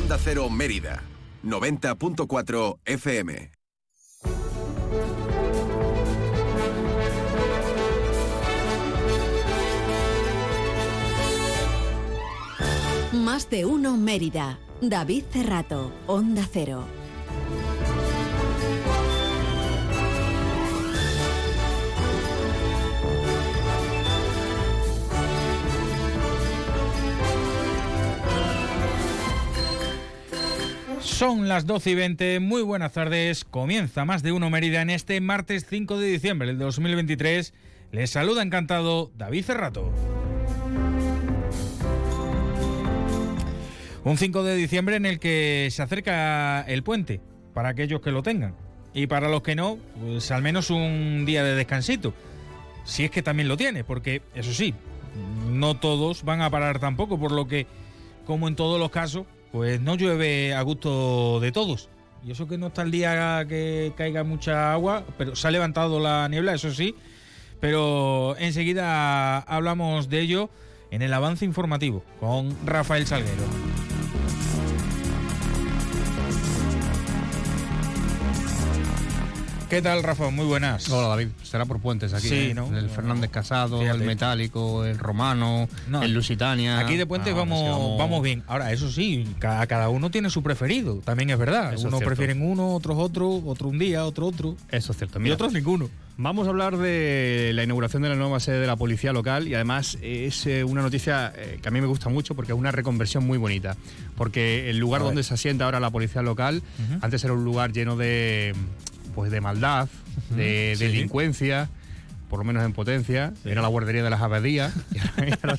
Onda Cero Mérida, 90.4 FM. Más de uno Mérida. David Cerrato, Onda Cero. Son las 12 y 20, muy buenas tardes. Comienza más de uno Mérida en este martes 5 de diciembre del 2023. Les saluda encantado David Cerrato. Un 5 de diciembre en el que se acerca el puente, para aquellos que lo tengan. Y para los que no, pues al menos un día de descansito. Si es que también lo tiene, porque eso sí, no todos van a parar tampoco, por lo que, como en todos los casos, pues no llueve a gusto de todos. Y eso que no está el día que caiga mucha agua, pero se ha levantado la niebla, eso sí. Pero enseguida hablamos de ello en el avance informativo con Rafael Salguero. ¿Qué tal, Rafa? Muy buenas. Hola, David. Será por puentes aquí. Sí, ¿eh? ¿no? El Fernández Casado, Fíjate. el Metálico, el Romano, No, el Lusitania. Aquí de puente Ah, vamos, es vamos... bien. Ahora, eso sí, ca- cada uno tiene su preferido. También es verdad. Eso es Unos cierto. prefieren uno, otros otro, otro un día, otro otro. Eso es cierto. Y otros ninguno. Vamos a hablar de la inauguración de la nueva sede de la Policía Local y además es eh, una noticia eh, que a mí me gusta mucho porque es una reconversión muy bonita. Porque el lugar donde se asienta ahora la Policía Local antes era un lugar lleno de, pues, de maldad, de sí. delincuencia. Por lo menos en potencia, era la guardería de las abadías.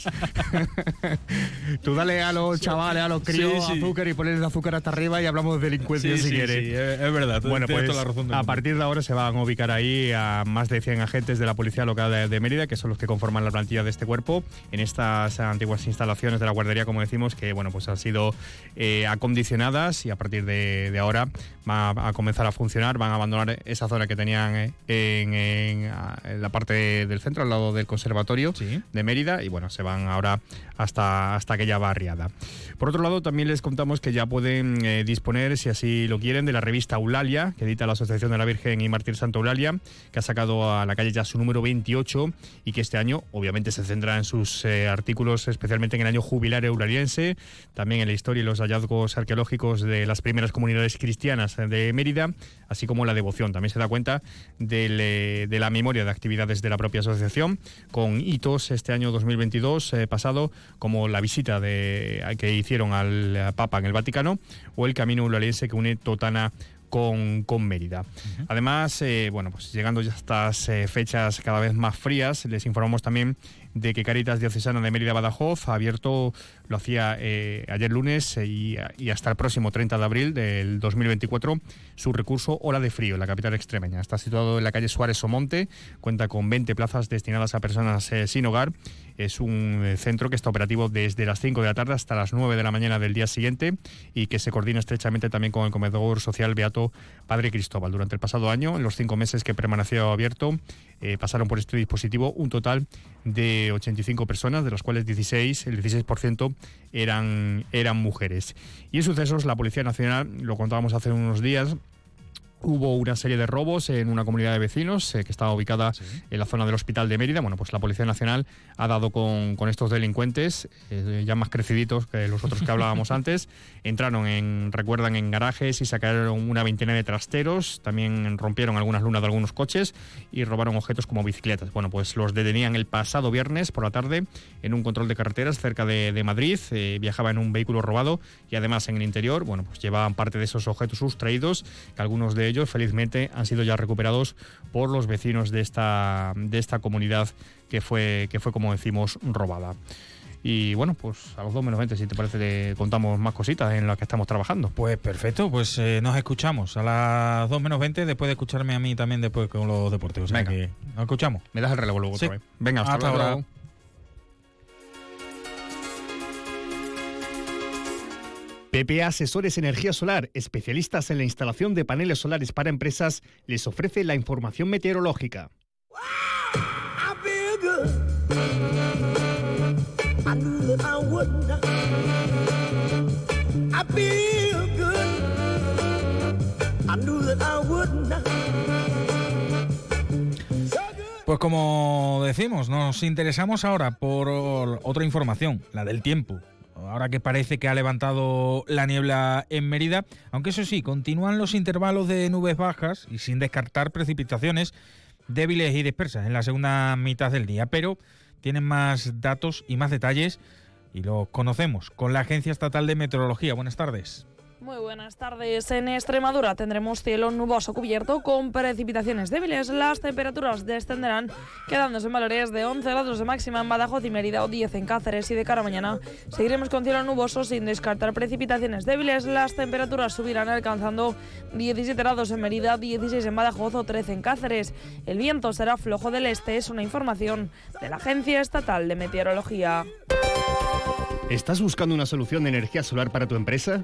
Tú dale a los chavales, a los críos, Sí, sí. azúcar y ponerles azúcar hasta arriba y hablamos de delincuencia si quieres. es, es verdad. Bueno, pues toda la razón del a mundo. partir de ahora se van a ubicar ahí a más de 100 agentes de la Policía Local de, Mérida, que son los que conforman la plantilla de este cuerpo, en estas antiguas instalaciones de la guardería, como decimos, que bueno, pues han sido eh, acondicionadas y a partir de, de ahora van a, a comenzar a funcionar, van a abandonar esa zona que tenían eh, en, en, en la parte del centro, al lado del conservatorio Sí. de Mérida y bueno, se van ahora hasta, hasta aquella barriada. Por otro lado, también les contamos que ya pueden eh, disponer, si así lo quieren, de la revista Eulalia, que edita la Asociación de la Virgen y Mártir Santa Eulalia, que ha sacado a la calle ya su número 28 y que este año obviamente se centra en sus eh, artículos, especialmente en el año jubilar eulaliense, también en la historia y los hallazgos arqueológicos de las primeras comunidades cristianas de Mérida, así como la devoción. También se da cuenta del, eh, de la memoria de actividades de la propia asociación, con hitos este año 2022 eh, pasado, como la visita de, que hicieron al eh, Papa en el Vaticano o el camino eulaliense que une Totana con, con Mérida. Además, eh, bueno, pues llegando ya a estas eh, fechas cada vez más frías, les informamos también de que Caritas Diocesana de Mérida Badajoz ha abierto, lo hacía eh, ayer lunes eh, y, hasta el próximo 30 de abril del 2024, su recurso Ola de Frío en la capital extremeña. Está situado en la calle Suárez Somonte, cuenta con 20 plazas destinadas a personas eh, sin hogar. Es un centro que está operativo desde las 5 de la tarde hasta las 9 de la mañana del día siguiente y que se coordina estrechamente también con el comedor social Beato Padre Cristóbal. Durante el pasado año, en los cinco meses que permaneció abierto, eh, pasaron por este dispositivo un total de 85 personas, de las cuales 16, el 16% eran, eran mujeres. Y en sucesos, la Policía Nacional, lo contábamos hace unos días, Hubo una serie de robos en una comunidad de vecinos eh, que estaba ubicada en la zona del Hospital de Mérida. Bueno, pues la Policía Nacional ha dado con, con estos delincuentes, eh, ya más creciditos que los otros que hablábamos antes. Entraron, en, recuerdan, en garajes y sacaron una veintena de trasteros. También rompieron algunas lunas de algunos coches y robaron objetos como bicicletas. Bueno, pues los detenían el pasado viernes por la tarde en un control de carreteras cerca de, de Madrid. Eh, viajaba en un vehículo robado y además en el interior, bueno, pues llevaban parte de esos objetos sustraídos, que algunos de ellos felizmente han sido ya recuperados por los vecinos de esta, de esta comunidad que fue, que fue, como decimos, robada. Y bueno, pues a los dos menos 20, si te parece, te contamos más cositas en las que estamos trabajando. Pues perfecto, pues eh, nos escuchamos a las 2 menos 20, después de escucharme a mí también después con los deportes. O sea Venga. que nos escuchamos. Me das el relevo luego Sí. otra vez. Venga, hasta, Hasta luego. ahora. PPA Asesores Energía Solar, especialistas en la instalación de paneles solares para empresas, les ofrece la información meteorológica. Pues como decimos, nos interesamos ahora por otra información, la del tiempo. Ahora que parece que ha levantado la niebla en Mérida, aunque eso sí, continúan los intervalos de nubes bajas y sin descartar precipitaciones débiles y dispersas en la segunda mitad del día, pero tienen más datos y más detalles y los conocemos con la Agencia Estatal de Meteorología. Buenas tardes. Muy buenas tardes. En Extremadura tendremos cielo nuboso cubierto con precipitaciones débiles. Las temperaturas descenderán, quedándose en valores de 11 grados de máxima en Badajoz y Mérida o 10 en Cáceres. Y de cara a mañana seguiremos con cielo nuboso sin descartar precipitaciones débiles. Las temperaturas subirán alcanzando 17 grados en Mérida, 16 en Badajoz o 13 en Cáceres. El viento será flojo del este, es una información de la Agencia Estatal de Meteorología. ¿Estás buscando una solución de energía solar para tu empresa?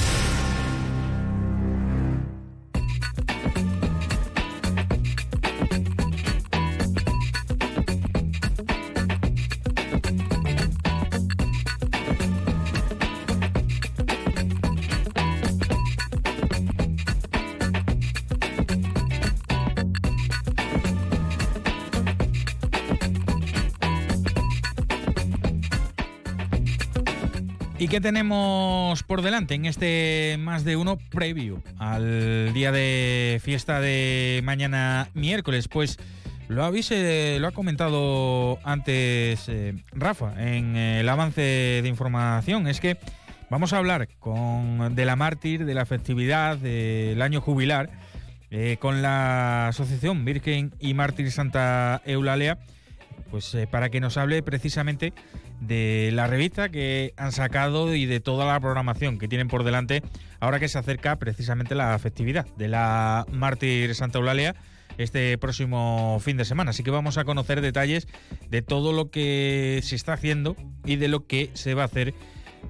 Qué tenemos por delante en este más de uno previo al día de fiesta de mañana miércoles? Pues lo habéis, eh, lo ha comentado antes eh, Rafa en el avance de información. Es que vamos a hablar con de la mártir, de la festividad, del año jubilar, eh, con la Asociación Virgen y Mártir Santa Eulalia, pues para que nos hable precisamente de la revista que han sacado y de toda la programación que tienen por delante ahora que se acerca precisamente la festividad de la Mártir Santa Eulalia este próximo fin de semana. Así que vamos a conocer detalles de todo lo que se está haciendo y de lo que se va a hacer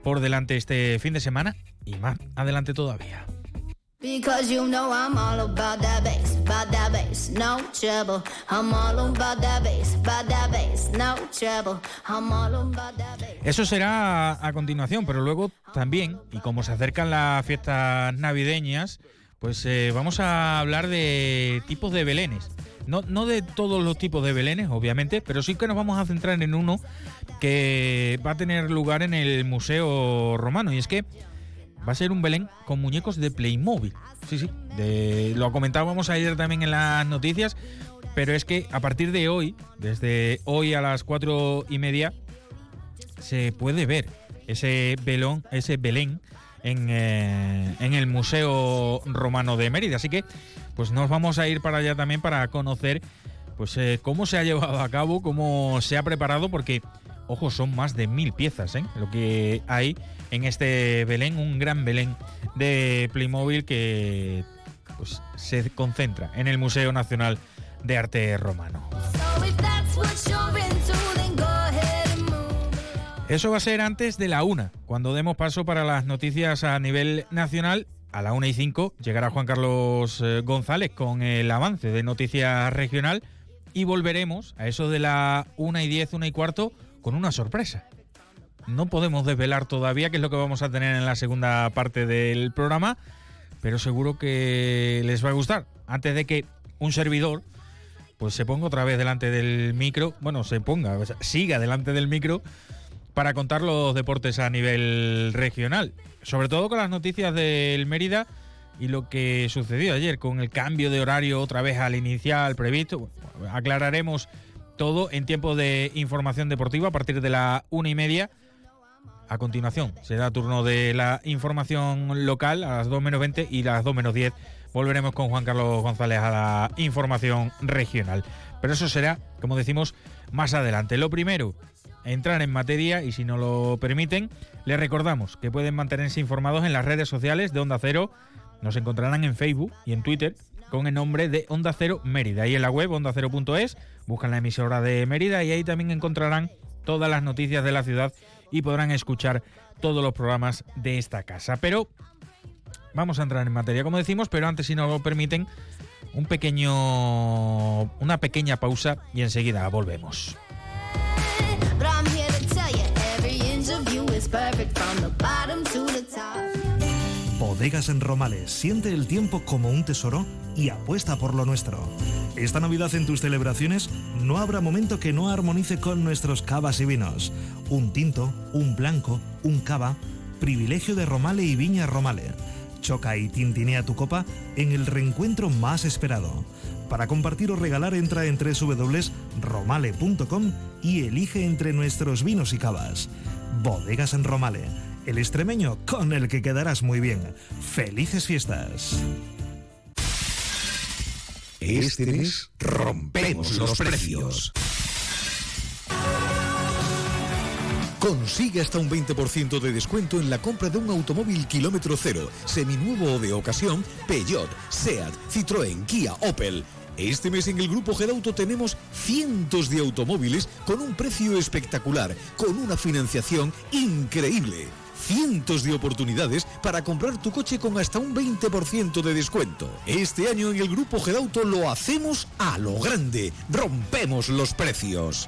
por delante este fin de semana y más adelante todavía. Because you know I'm all about that bass, about that bass, no trouble. I'm all about that bass, about that bass, no trouble. I'm all about that bass. Eso será a continuación, pero luego también, y como se acercan las fiestas navideñas, pues eh, vamos a hablar de tipos de belenes. No, no de todos los tipos de belenes, obviamente, pero sí que nos vamos a centrar en uno que va a tener lugar en el Museo Romano. Y es que va a ser un Belén con muñecos de Playmobil. Sí, sí, de, lo comentábamos ayer también en las noticias, pero es que a partir de hoy, desde hoy a las cuatro y media, se puede ver ese, belón, ese Belén en, eh, en el Museo Romano de Mérida. Así que pues nos vamos a ir para allá también para conocer pues eh, cómo se ha llevado a cabo, cómo se ha preparado, porque, ojo, son más de mil piezas, ¿eh? Lo que hay en este Belén, un gran Belén de Playmobil que pues, se concentra en el Museo Nacional de Arte Romano. Eso va a ser antes de la una, cuando demos paso para las noticias a nivel nacional. A la una y cinco llegará Juan Carlos eh, González con el avance de noticias regional y volveremos a eso de la una y diez, una y cuarto con una sorpresa. No podemos desvelar todavía qué es lo que vamos a tener en la segunda parte del programa, pero seguro que les va a gustar. Antes de que un servidor pues se ponga otra vez delante del micro, bueno, se ponga, o sea, siga delante del micro para contar los deportes a nivel regional, sobre todo con las noticias del Mérida y lo que sucedió ayer con el cambio de horario otra vez al inicial previsto. Aclararemos todo en tiempo de información deportiva a partir de la una y media. A continuación será turno de la información local a las 2 menos 20 y las 2 menos 10 volveremos con Juan Carlos González a la información regional. Pero eso será, como decimos, más adelante. Lo primero, entrar en materia y si no lo permiten, les recordamos que pueden mantenerse informados en las redes sociales de Onda Cero, nos encontrarán en Facebook y en Twitter con el nombre de Onda Cero Mérida. Y en la web ondacero.es buscan la emisora de Mérida y ahí también encontrarán todas las noticias de la ciudad y podrán escuchar todos los programas de esta casa. Pero vamos a entrar en materia, como decimos, pero antes, si nos lo permiten, un pequeño, una pequeña pausa y enseguida volvemos. Bodegas en Romales. Siente el tiempo como un tesoro y apuesta por lo nuestro. Esta Navidad en tus celebraciones no habrá momento que no armonice con nuestros cavas y vinos. Un tinto, un blanco, un cava, privilegio de Romale y Viña Romale. Choca y tintinea tu copa en el reencuentro más esperado. Para compartir o regalar entra en www.romale.com y elige entre nuestros vinos y cavas. Bodegas en Romale, el extremeño con el que quedarás muy bien. ¡Felices fiestas! Este mes rompemos los precios. Consigue hasta un 20% de descuento en la compra de un automóvil kilómetro cero, seminuevo o de ocasión, Peugeot, Seat, Citroën, Kia, Opel. Este mes en el Grupo Gedauto tenemos cientos de automóviles con un precio espectacular, con una financiación increíble. Cientos de oportunidades para comprar tu coche con hasta un 20% de descuento. Este año en el Grupo Gedauto lo hacemos a lo grande. Rompemos los precios.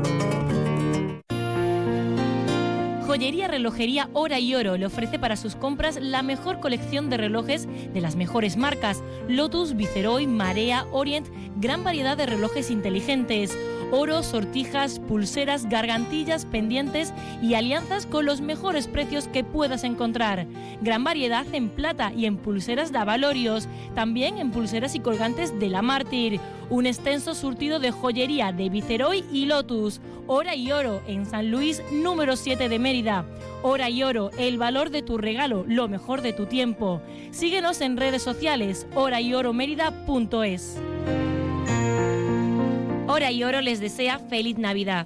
Joyería Relojería Hora y Oro le ofrece para sus compras la mejor colección de relojes de las mejores marcas: Lotus, Viceroy, Marea, Orient, gran variedad de relojes inteligentes. Oro, sortijas, pulseras, gargantillas, pendientes y alianzas con los mejores precios que puedas encontrar. Gran variedad en plata y en pulseras de avalorios, también en pulseras y colgantes de la Mártir. Un extenso surtido de joyería de Viceroy y Lotus. Hora y Oro en San Luis, número 7 de Mérida. Hora y Oro, el valor de tu regalo, lo mejor de tu tiempo. Síguenos en redes sociales, horayoromérida.es. Hora y Oro les desea feliz Navidad.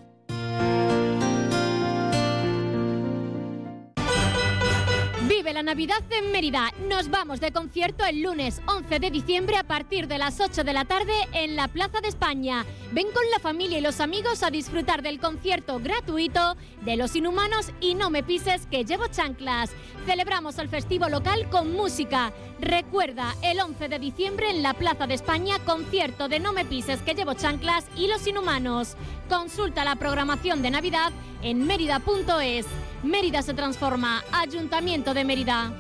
La Navidad en Mérida. Nos vamos de concierto el lunes 11 de diciembre a partir de las 8 de la tarde en la Plaza de España. Ven con la familia y los amigos a disfrutar del concierto gratuito de Los Inhumanos y No Me Pises que llevo chanclas. Celebramos el festivo local con música. Recuerda, el 11 de diciembre en la Plaza de España, concierto de No Me Pises que llevo chanclas y Los Inhumanos. Consulta la programación de Navidad en mérida.es. Mérida se transforma. Ayuntamiento de Mérida.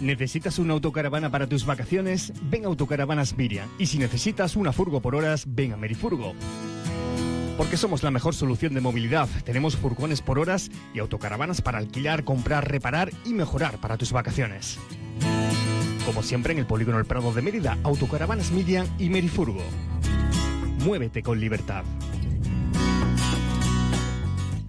¿Necesitas una autocaravana para tus vacaciones? Ven a Autocaravanas Miriam. Y si necesitas una furgo por horas, ven a Merifurgo. Porque somos la mejor solución de movilidad. Tenemos furgones por horas y autocaravanas para alquilar, comprar, reparar y mejorar para tus vacaciones. Como siempre en el Polígono El Prado de Mérida, Autocaravanas Miriam y Merifurgo. Muévete con libertad.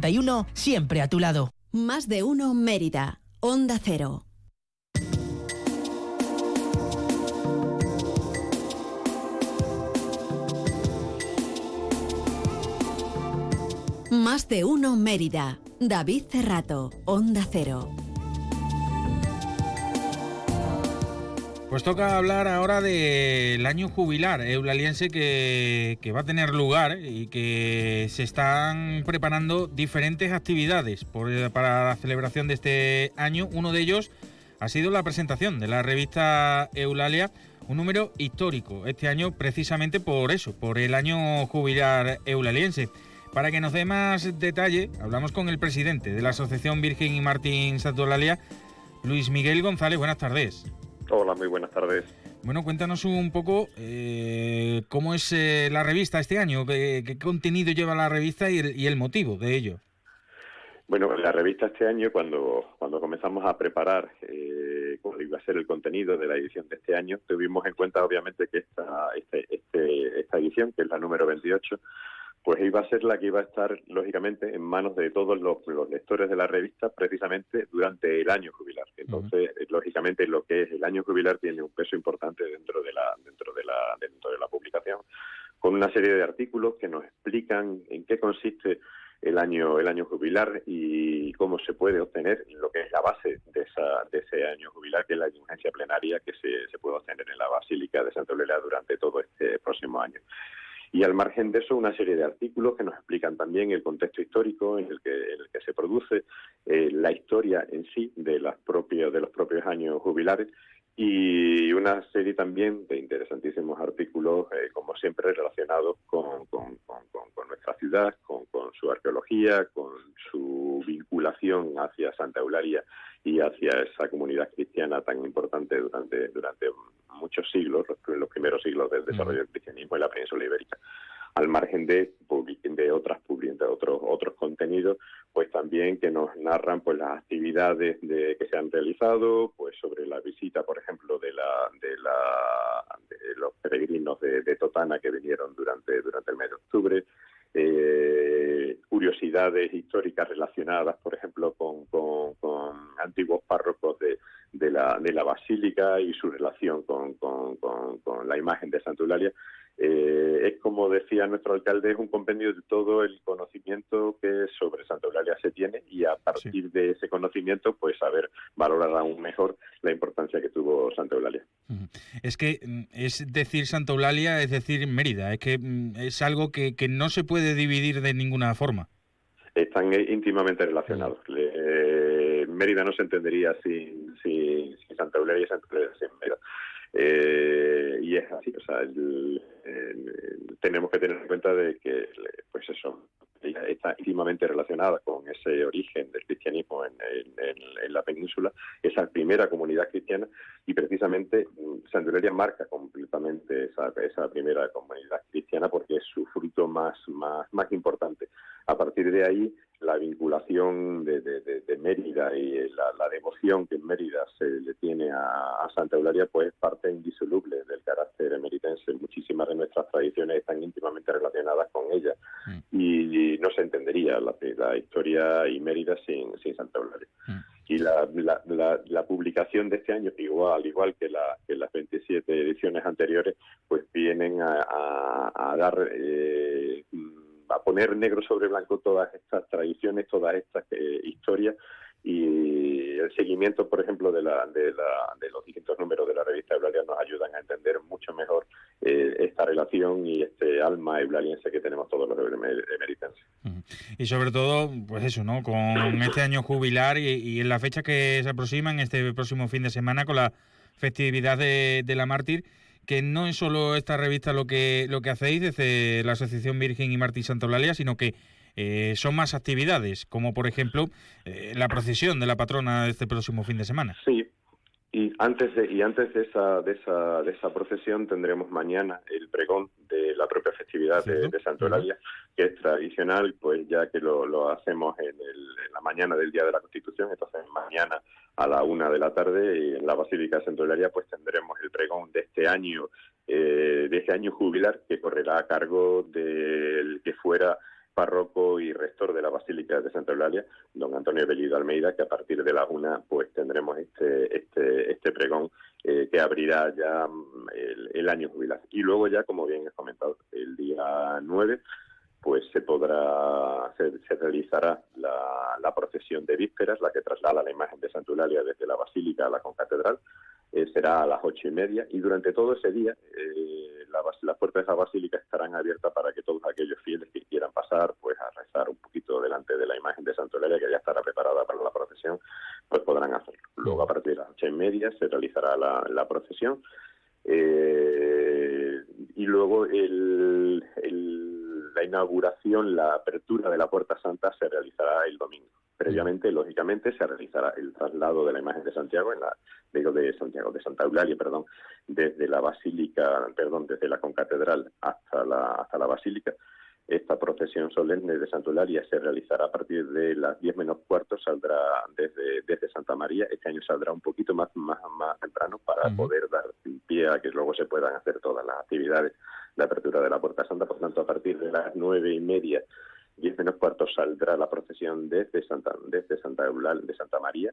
1981, siempre a tu lado. Más de uno Mérida, Onda Cero. Más de uno Mérida, David Cerrato, Onda Cero. Pues toca hablar ahora del año jubilar eulaliense que, va a tener lugar y que se están preparando diferentes actividades por, para la celebración de este año. Uno de ellos ha sido la presentación de la revista Eulalia, un número histórico este año precisamente por eso, por el año jubilar eulaliense. Para que nos dé más detalle, hablamos con el presidente de la Asociación Virgen y Martín Santolalia, Luis Miguel González. Buenas tardes. Hola, muy buenas tardes. Bueno, cuéntanos un poco eh, cómo es eh, la revista este año, qué, qué contenido lleva la revista y el, y el motivo de ello. Bueno, la revista este año, cuando, cuando comenzamos a preparar eh, cuál iba a ser el contenido de la edición de este año, tuvimos en cuenta obviamente que esta, este, este, esta edición, que es la número 28, pues iba a ser la que iba a estar, lógicamente, en manos de todos los, los lectores de la revista precisamente durante el año jubilar. Entonces, eh, lógicamente, lo que es el año jubilar tiene un peso importante dentro de la, dentro de la, dentro de la publicación, con una serie de artículos que nos explican en qué consiste el año el año jubilar y cómo se puede obtener lo que es la base de esa de ese año jubilar que es la indulgencia plenaria que se, se puede obtener en la Basílica de Santa Eulalia durante todo este próximo año. Y al margen de eso, una serie de artículos que nos explican también el contexto histórico en el que, en el que se produce, eh, la historia en sí de, las de los propios años jubilares y una serie también de interesantísimos artículos, eh, como siempre, relacionados con, con, con, con nuestra ciudad, con, su arqueología, con su vinculación hacia Santa Eulalia y hacia esa comunidad cristiana tan importante durante, durante muchos siglos, los, los primeros siglos del desarrollo del cristianismo en la península ibérica al margen de, de otras de otros otros contenidos pues también que nos narran pues las actividades de, que se han realizado pues sobre la visita por ejemplo de la de la de los peregrinos de, Totana que vinieron durante durante el mes de octubre eh, curiosidades históricas relacionadas, por ejemplo, con, con, con antiguos párrocos de, de, la, de la basílica y su relación con, con, con la imagen de Santa Eulalia. Eh, es como decía nuestro alcalde, es un compendio de todo el conocimiento que sobre Santa Eulalia se tiene y a partir de ese conocimiento, pues saber valorar aún mejor la importancia que tuvo Santa Eulalia. Es que mm, es decir Santa Eulalia, es decir Mérida, es que mm, es algo que, que no se puede dividir de ninguna forma. Están eh, íntimamente relacionados. Eh, Mérida no se entendería sin, sin, sin Santa Eulalia y Santa Eulalia sin Mérida. Eh, y es así, o sea, el, tenemos que tener en cuenta de que, pues eso, está íntimamente relacionada con ese origen del cristianismo en, en, en, la península, esa primera comunidad cristiana, y precisamente mm, Santa marca completamente esa, esa primera comunidad cristiana porque es su fruto más, más, más importante. A partir de ahí, la vinculación de, de, de, de Mérida y la, la, devoción que en Mérida se le tiene a, a, Santa Eulalia, pues es parte indisoluble del carácter emeritense. Muchísimas de nuestras tradiciones están íntimamente relacionadas con ella mm. y, no se entendería la, la, historia y Mérida sin, sin Santa Eulalia. Mm. Y la, la, publicación de este año, igual, al igual que, la, que las 27 ediciones anteriores, pues vienen a, a, a dar... Eh, a poner negro sobre blanco todas estas tradiciones, todas estas eh, historias y el seguimiento, por ejemplo, de, la, de, la, de los distintos números de la revista Eulalia nos ayudan a entender mucho mejor eh, esta relación y este alma eulaliense que tenemos todos los emeritenses. Y sobre todo, pues eso, ¿no? Con este año jubilar y, en la fecha que se aproxima, en este próximo fin de semana, con la festividad de la mártir, que no es solo esta revista lo que, lo que hacéis desde la Asociación Virgen y Martín Santa Eulalia, sino que eh, son más actividades, como por ejemplo eh, la procesión de la patrona este próximo fin de semana. Sí, y antes de, y antes de esa, de esa, de esa procesión tendremos mañana el pregón de la propia festividad de, de Santa Eulalia, que es tradicional, pues ya que lo, lo hacemos en, el, en, la mañana del Día de la Constitución, entonces mañana a la una de la tarde y en la Basílica de Santa Eulalia pues tendremos el pregón de este año, eh, de este año jubilar que correrá a cargo del que fuera párroco y rector de la Basílica de Santa Eulalia, don Antonio Bellido Almeida, que a partir de la una pues tendremos este este este pregón eh, que abrirá ya mm, el, año jubilar. Y luego ya, como bien he comentado, el día 9 pues se podrá, se, se realizará la, la, procesión de vísperas, la que traslada la imagen de Santa Eulalia desde la Basílica a la Concatedral, eh, será a las ocho y media y durante todo ese día eh, la, las puertas de la Basílica estarán abiertas para que todos aquellos fieles que quieran pasar pues a rezar un poquito delante de la imagen de Eulalia que ya estará preparada para la procesión, pues podrán hacerlo. Luego a partir de las ocho y media se realizará la, procesión eh, y luego el la inauguración, la apertura de la Puerta Santa se realizará el domingo. Previamente, lógicamente, se realizará el traslado de la imagen de Santiago, en la, digo de Santiago, de Santa Eulalia, perdón, desde la Basílica, perdón, desde la concatedral hasta la, hasta la Basílica. Esta procesión solemne de Santa Eulalia se realizará a partir de las 10 menos cuarto, saldrá desde, desde Santa María. Este año saldrá un poquito más, más, más temprano para poder dar pie a que luego se puedan hacer todas las actividades de apertura de la Puerta Santa. Por tanto, a partir de las nueve y media 10 menos cuarto saldrá la procesión desde Santa, desde Santa Eulal, de Santa María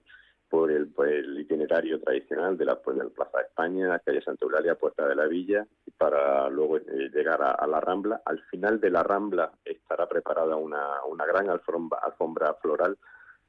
por el, por el itinerario tradicional de la, pues, de la Plaza de España, calle Santa Eulalia, Puerta de la Villa, para luego eh, llegar a, a la Rambla. Al final de la Rambla estará preparada una, una gran alfombra, alfombra floral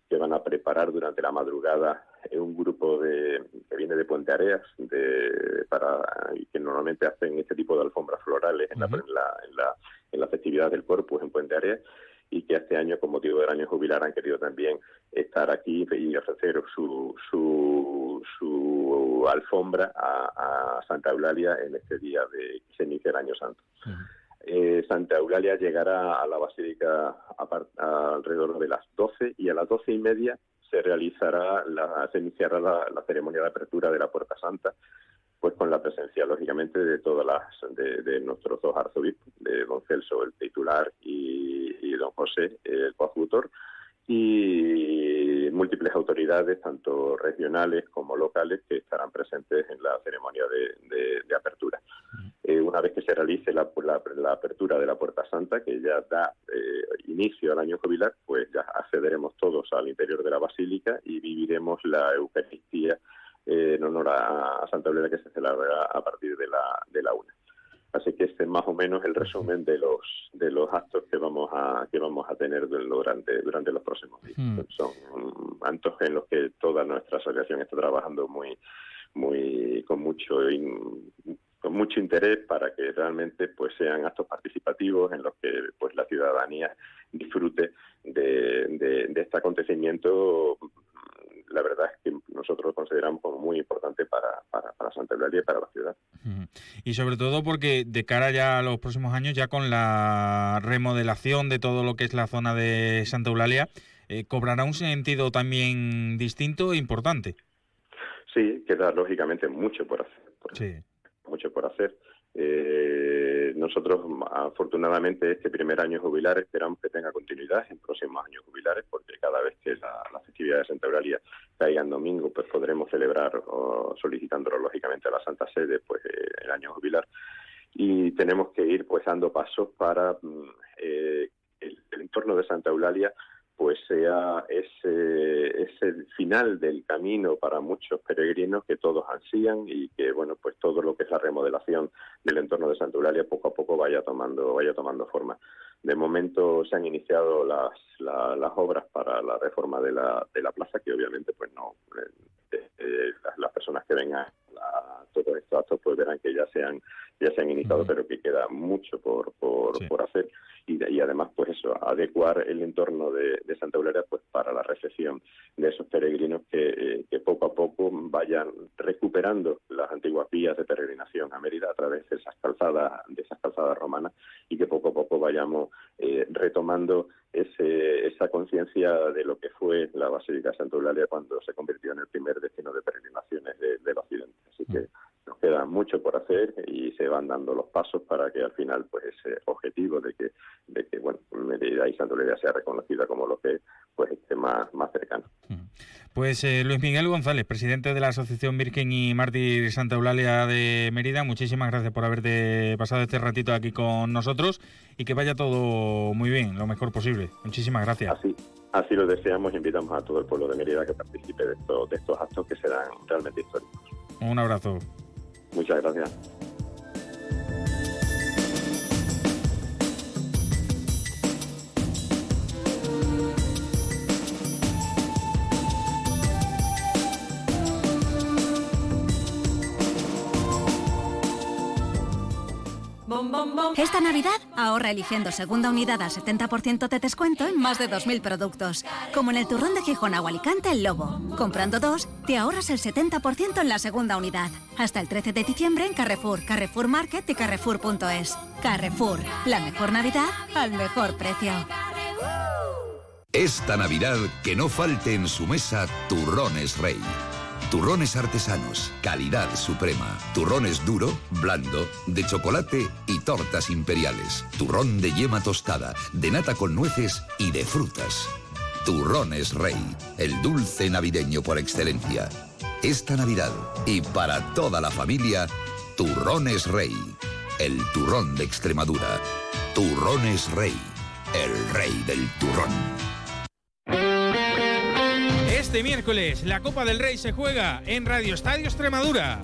que van a preparar durante la madrugada eh, un grupo de, que viene de Puente Areas de, para, y que normalmente hacen este tipo de alfombras florales en, la, en, la, en, la, en la festividad del Corpus en Puente Areas y que este año, con motivo del año jubilar, han querido también estar aquí y ofrecer su, su, su alfombra a, a Santa Eulalia en este día de que se inicia el Año Santo. Eh, Santa Eulalia llegará a la Basílica a par- a alrededor de las 12 y a las doce y media se realizará, la, se iniciará la, la ceremonia de apertura de la Puerta Santa, pues con la presencia, lógicamente, de todas las, de, de nuestros dos arzobispos, de don Celso, el titular, y, y don José, el coadjutor, y múltiples autoridades, tanto regionales como locales, que estarán presentes en la ceremonia de, de- de apertura. Eh, una vez que se realice la, la- la apertura de la Puerta Santa, que ya da eh, inicio al año jubilar, pues ya accederemos todos al interior de la basílica y viviremos la Eucaristía eh, en honor a, a Santa Eulalia que se celebrará a partir de la, de la una. Así que este es más o menos el resumen de los de los actos que vamos a que vamos a tener durante durante los próximos días. Hmm. Son actos en los que toda nuestra asociación está trabajando muy muy con mucho in- con mucho interés para que realmente pues sean actos participativos en los que pues la ciudadanía disfrute de, de, de este acontecimiento la verdad es que nosotros lo consideramos como muy importante para, para, para Santa Eulalia y para la ciudad. Y sobre todo porque de cara ya a los próximos años, ya con la remodelación de todo lo que es la zona de Santa Eulalia, eh, cobrará un sentido también distinto e importante. Sí, queda lógicamente mucho por hacer. por- Mucho por hacer. Eh, nosotros, afortunadamente, este primer año jubilar esperamos que tenga continuidad en próximos años jubilares, porque cada vez que la, la festividad de Santa Eulalia caiga en domingo, pues podremos celebrar, o solicitándolo lógicamente a la Santa Sede, pues eh, el año jubilar. Y tenemos que ir pues dando pasos para mm, eh, el, el entorno de Santa Eulalia pues sea ese, ese final del camino para muchos peregrinos que todos ansían y que bueno pues todo lo que es la remodelación del entorno de Santa Eulalia poco a poco vaya tomando vaya tomando forma. De momento se han iniciado las, la- las obras para la reforma de la, de la plaza que obviamente pues no eh, eh, las personas que vengan a todos estos actos pues verán que ya se han ya se han iniciado pero que queda mucho por, por, por hacer. Y, de- y además pues eso adecuar el entorno de, de Santa Eulalia pues para la recepción de esos peregrinos que, eh, que poco a poco vayan recuperando las antiguas vías de peregrinación a Mérida a través de esas calzadas de esas calzadas romanas y que poco a poco vayamos eh, retomando ese, esa conciencia de lo que fue la Basílica de Santa Eulalia cuando se convirtió en el primer destino de peregrinaciones de- del occidente así que nos queda mucho por hacer y se van dando los pasos para que al final pues ese objetivo de que de que bueno Mérida y Santa Eulalia sea reconocida como lo que es, pues esté más más cercano Pues eh, Luis Miguel González, presidente de la Asociación Virgen y Mártir Santa Eulalia de Mérida, muchísimas gracias por haberte pasado este ratito aquí con nosotros y que vaya todo muy bien, lo mejor posible. Muchísimas gracias. Así, así lo deseamos. Invitamos a todo el pueblo de Mérida que participe de estos, de estos actos que serán realmente históricos. Un abrazo. Muchas gracias. Esta Navidad ahorra eligiendo segunda unidad al 70% de descuento en más de 2.000 productos. Como en el turrón de Gijón o Alicante El Lobo. Comprando dos, te ahorras el 70% en la segunda unidad. Hasta el 13 de diciembre en Carrefour, Carrefour Market y Carrefour.es. Carrefour, la mejor Navidad al mejor precio. Esta Navidad que no falte en su mesa Turrones Rey. Turrones artesanos, calidad suprema. Turrones duro, blando, de chocolate y tortas imperiales. Turrón de yema tostada, de nata con nueces y de frutas. Turrones Rey, el dulce navideño por excelencia. Esta Navidad y para toda la familia, Turrones Rey, el turrón de Extremadura. Turrones Rey, el rey del turrón. Este miércoles la Copa del Rey se juega en Radio Estadio Extremadura.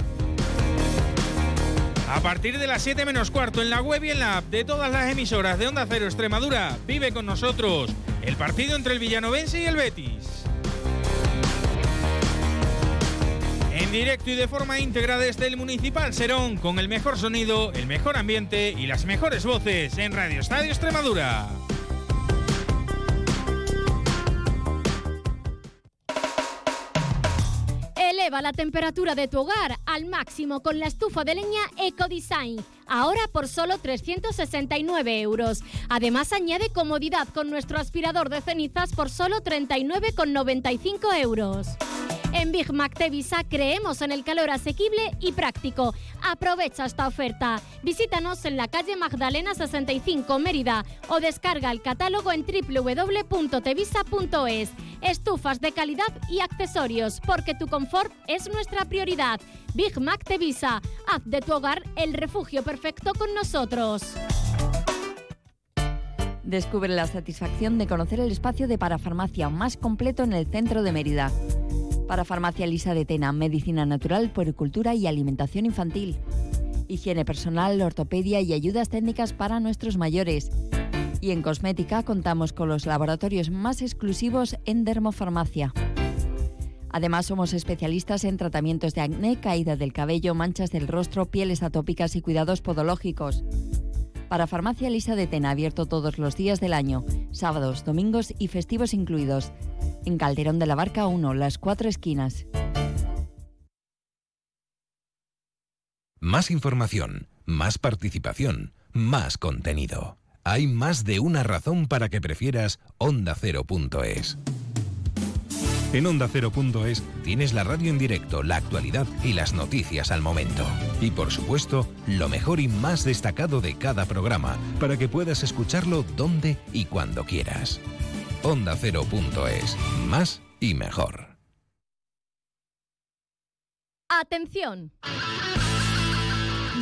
A partir de las 7 menos cuarto en la web y en la app de todas las emisoras de Onda Cero Extremadura, vive con nosotros el partido entre el Villanovense y el Betis. En directo y de forma íntegra desde el Municipal Serón, con el mejor sonido, el mejor ambiente y las mejores voces en Radio Estadio Extremadura. Eleva la temperatura de tu hogar al máximo con la estufa de leña EcoDesign. Ahora por solo 369 euros. Además añade comodidad con nuestro aspirador de cenizas por solo 39,95 euros. En Big Mac Tevisa creemos en el calor asequible y práctico. Aprovecha esta oferta. Visítanos en la calle Magdalena 65 Mérida o descarga el catálogo en www.tevisa.es. Estufas de calidad y accesorios, porque tu confort es nuestra prioridad. Big Mac Tevisa. Haz de tu hogar el refugio perfecto con nosotros. Descubre la satisfacción de conocer el espacio de parafarmacia más completo en el centro de Mérida. Parafarmacia Lisa de Tena, medicina natural, puericultura y alimentación infantil. Higiene personal, ortopedia y ayudas técnicas para nuestros mayores. Y en cosmética contamos con los laboratorios más exclusivos en dermofarmacia. Además, somos especialistas en tratamientos de acné, caída del cabello, manchas del rostro, pieles atópicas y cuidados podológicos. Para Farmacia Lisa de Tena, abierto todos los días del año, sábados, domingos y festivos incluidos. En Calderón de la Barca 1, las cuatro esquinas. Más información, más participación, más contenido. Hay más de una razón para que prefieras ondacero.es. En ondacero.es tienes la radio en directo, la actualidad y las noticias al momento. Y por supuesto, lo mejor y más destacado de cada programa, para que puedas escucharlo donde y cuando quieras. Ondacero.es, más y mejor. Atención.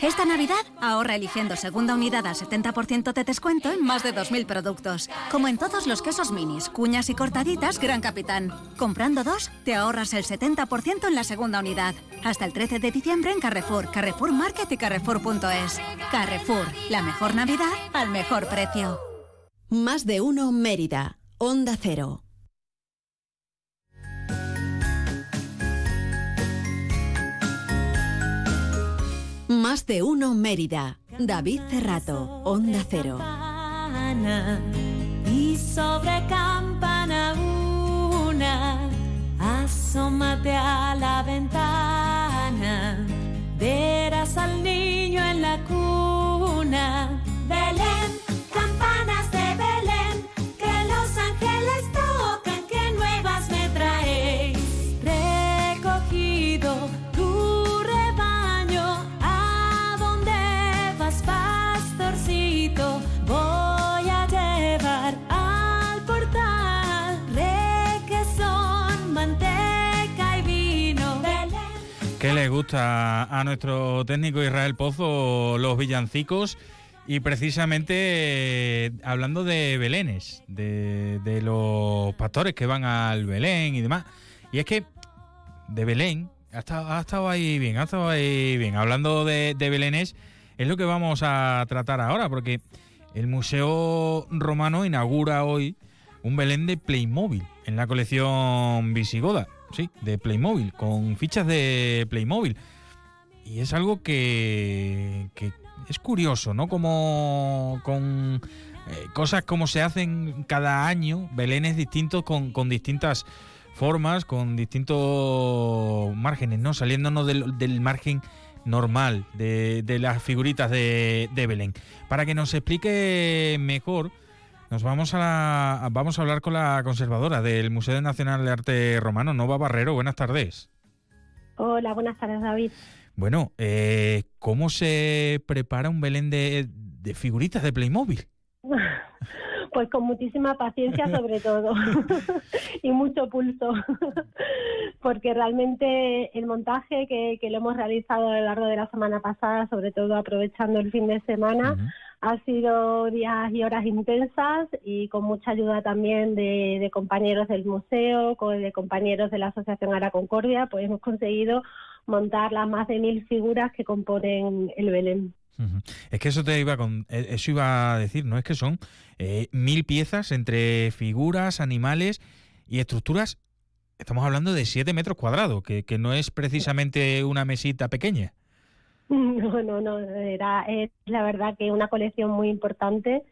Esta Navidad ahorra eligiendo segunda unidad al 70% de descuento en más de 2.000 productos. Como en todos los quesos minis, cuñas y cortaditas Gran Capitán. Comprando dos, te ahorras el 70% en la segunda unidad. Hasta el 13 de diciembre en Carrefour, Carrefour Market y Carrefour.es. Carrefour, la mejor Navidad al mejor precio. Más de uno Mérida. Onda Cero. Más de uno Mérida. David Cerrato, Onda Cero. Y sobre campana una, asómate a la ventana, verás al niño en gusta a nuestro técnico Israel Pozo los villancicos? Y precisamente eh, hablando de Belenes, de, los pastores que van al Belén y demás. Y es que de Belén, ha estado, ha estado ahí bien, ha estado ahí bien. Hablando de, de Belénes, es lo que vamos a tratar ahora, porque el Museo Romano inaugura hoy un Belén de Playmobil en la colección visigoda, sí, de Playmobil, con fichas de Playmobil. Y es algo que, que es curioso, ¿no? Como con eh, cosas como se hacen cada año, Belenes distintos con, con distintas formas, con distintos márgenes, ¿no? Saliéndonos del, del margen normal de, de las figuritas de, de Belén. Para que nos explique mejor, nos vamos a, la- vamos a hablar con la conservadora del Museo Nacional de Arte Romano, Nova Barrero. Buenas tardes. Hola, buenas tardes, David. Bueno, eh, ¿cómo se prepara un Belén de, de figuritas de Playmobil? Pues con muchísima paciencia sobre todo y mucho pulso, porque realmente el montaje que, que lo hemos realizado a lo largo de la semana pasada, sobre todo aprovechando el fin de semana, ha sido días y horas intensas y con mucha ayuda también de, compañeros del museo, de compañeros de la Asociación Ara Concordia, pues hemos conseguido montar las más de mil figuras que componen el Belén. Es que eso te iba con, eh, eso iba a decir, ¿no? Es que son eh, mil piezas entre figuras, animales y estructuras. Estamos hablando de 7 metros cuadrados, que, que no es precisamente una mesita pequeña. No, no, no, era, es la verdad que una colección muy importante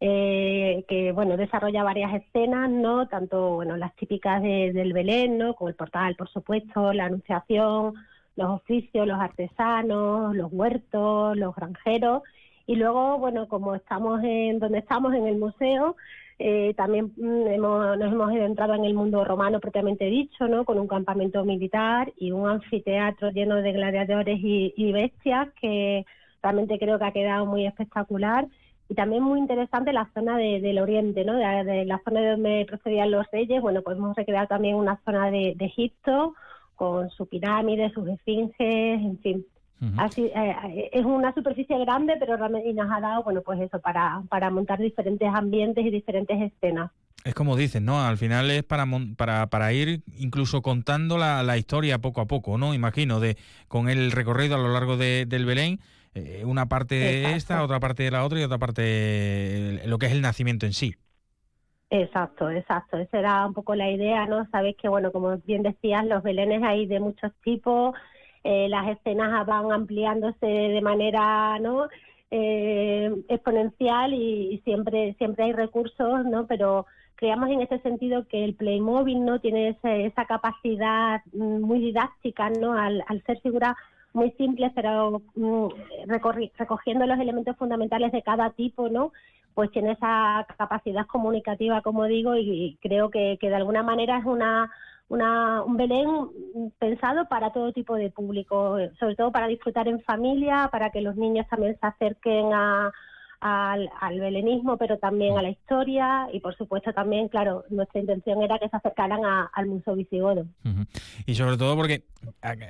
eh, que, bueno, desarrolla varias escenas, ¿no? Tanto, bueno, las típicas de- del Belén, ¿no? Como el portal, por supuesto, la anunciación, los oficios, los artesanos, los huertos, los granjeros. Y luego, bueno, como estamos en donde estamos, en el museo, eh, también mm, hemos, nos hemos adentrado en el mundo romano propiamente dicho, ¿no? Con un campamento militar y un anfiteatro lleno de gladiadores y, y bestias que realmente creo que ha quedado muy espectacular. Y también muy interesante la zona de- del oriente, ¿no? De, la zona de donde procedían los reyes. Bueno, pues hemos recreado también una zona de, de Egipto con su pirámide, sus esfinges, en fin. Así, eh, es una superficie grande, pero realmente nos ha dado, bueno, pues eso, para, para montar diferentes ambientes y diferentes escenas. Es como dicen, ¿no? Al final es para, para, para ir incluso contando la, la historia poco a poco, ¿no? Imagino, de con el recorrido a lo largo de- del Belén, eh, una parte de Exacto. esta, otra parte de la otra y otra parte eh, lo que es el nacimiento en sí. Exacto, exacto. Esa era un poco la idea, ¿no? Sabes que, bueno, como bien decías, los belenes hay de muchos tipos, eh, las escenas van ampliándose de manera, ¿no? Eh, exponencial y, siempre siempre hay recursos, ¿no? Pero creamos en ese sentido que el Playmobil, ¿no? Tiene ese- esa capacidad mm, muy didáctica, ¿no? Al, al ser figuras muy simples, pero mm, recogiendo los elementos fundamentales de cada tipo, ¿no? Pues tiene esa capacidad comunicativa, como digo, y, y creo que, que de alguna manera es una, una, un Belén pensado para todo tipo de público, eh, sobre todo para disfrutar en familia, para que los niños también se acerquen a, al, belenismo, pero también a la historia y, por supuesto, también, claro, nuestra intención era que se acercaran al Museo Visigodo. Y sobre todo porque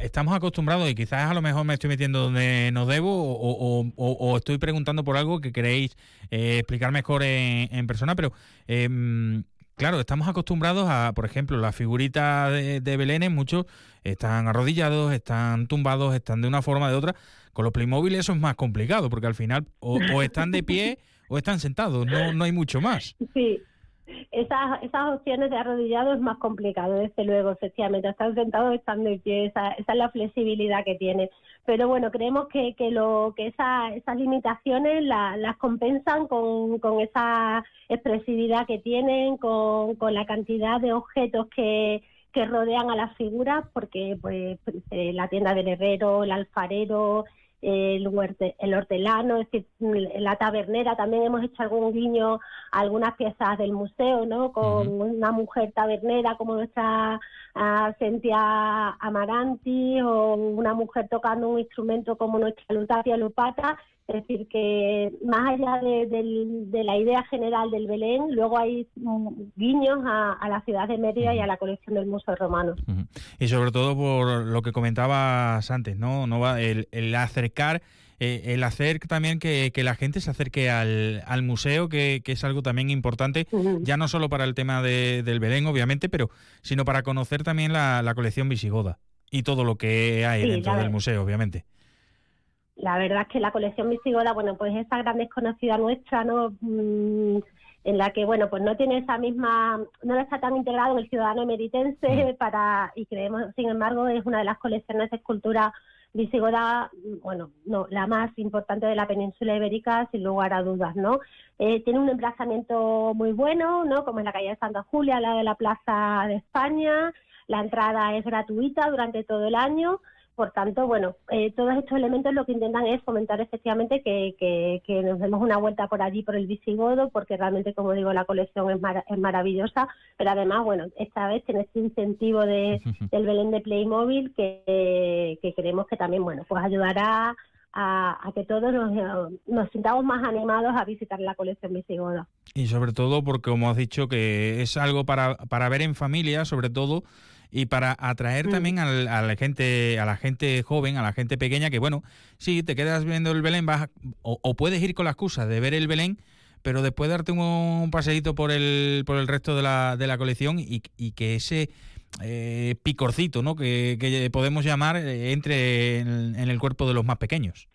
estamos acostumbrados, y quizás a lo mejor me estoy metiendo donde no debo, o, o- o- o estoy preguntando por algo que queréis eh, explicar mejor en, en persona, pero em, claro, estamos acostumbrados a, por ejemplo, las figuritas de, de Belén, muchos están arrodillados, están tumbados, están de una forma o de otra. Con los Playmobil eso es más complicado, porque al final o, o están de pie o están sentados, no, no hay mucho más. Sí, esas, esas opciones de arrodillado es más complicado, desde luego, efectivamente. Están sentados, están de pie, esa, esa es la flexibilidad que tiene. Pero bueno, creemos que, que, lo, que esa, esas limitaciones la- las compensan con, con esa expresividad que tienen, con, con la cantidad de objetos que, que rodean a las figuras, porque pues eh, la tienda del herrero, el alfarero, el, huerte- el hortelano, es decir, mm, la tabernera, también hemos hecho algún guiño a algunas piezas del museo, ¿no? Con una mujer tabernera como nuestra ah, Centia Amaranti o una mujer tocando un instrumento como nuestra Lutacia Lupata. Es decir, que más allá de, la idea general del Belén, luego hay guiños a, a la ciudad de Mérida y a la colección del Museo Romano. Y sobre todo por lo que comentabas antes, ¿no? no va el, el acercar eh, el hacer también que, que la gente se acerque al, al museo, que, que es algo también importante, ya no solo para el tema de- del Belén, obviamente, pero sino para conocer también la, la colección visigoda y todo lo que hay Sí, dentro del museo, obviamente. La verdad es que la colección visigoda, bueno, pues esa gran desconocida nuestra, ¿no? Mm, en la que, bueno, pues no tiene esa misma, no está tan integrado en el ciudadano emeritense para, y creemos, sin embargo, es una de las colecciones de escultura visigoda, mm, bueno, no, la más importante de la península ibérica, sin lugar a dudas, ¿no? Eh, tiene un emplazamiento muy bueno, ¿no? Como en la calle de Santa Julia, al lado de la Plaza de España, la entrada es gratuita durante todo el año, por tanto, bueno, eh, todos estos elementos lo que intentan es fomentar efectivamente que, que- que nos demos una vuelta por allí, por el Visigodo, porque realmente, como digo, la colección es, mara- es maravillosa, pero además, bueno, esta vez tiene este incentivo de, del Belén de Playmobil que, que creemos que también, bueno, pues ayudará a, a que todos nos, nos sintamos más animados a visitar la colección Visigoda. Y sobre todo porque, como has dicho, que es algo para, para ver en familia, sobre todo, y para atraer también al- a la gente a la gente joven, a la gente pequeña, que bueno, sí, te quedas viendo el Belén, vas a- o, o puedes ir con la excusa de ver el Belén, pero después darte un, un paseíto por el, por el resto de la, de la colección y, y que ese eh, picorcito, ¿no? Que, que podemos llamar, eh, entre en, en el cuerpo de los más pequeños.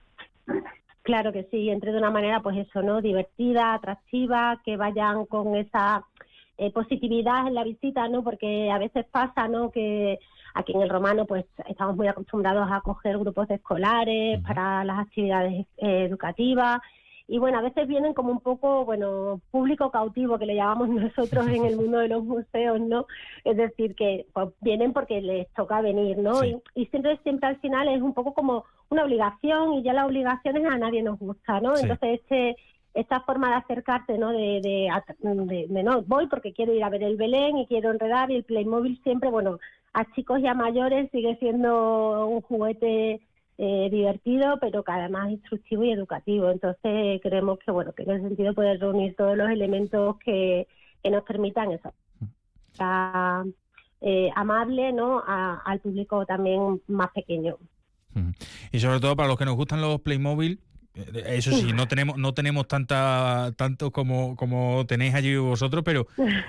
Claro que sí, entre de una manera, pues eso, ¿no? Divertida, atractiva, que vayan con esa eh, positividad en la visita, ¿no? Porque a veces pasa, ¿no? Que aquí en el romano, pues estamos muy acostumbrados a coger grupos de escolares para las actividades eh, educativas. Y bueno, a veces vienen como un poco, bueno, público cautivo, que le llamamos nosotros en el mundo de los museos, ¿no? Es decir, que pues, vienen porque les toca venir, ¿no? Y, y siempre, siempre al final es un poco como una obligación y ya las obligaciones a nadie nos gusta, ¿no? Sí. Entonces, este esta forma de acercarte, ¿no? De, de, at- de- de, no, voy porque quiero ir a ver el Belén y quiero enredar y el Playmobil siempre, bueno, a chicos y a mayores sigue siendo un juguete eh, divertido, pero cada vez más instructivo y educativo. Entonces creemos que, bueno, que en ese sentido puede reunir todos los elementos que, que nos permitan eso. Sea, eh, amable, ¿no? A- al público también más pequeño. Y sobre todo para los que nos gustan los Playmobil, eso sí, no tenemos no tenemos tanta tanto como como tenéis allí vosotros, pero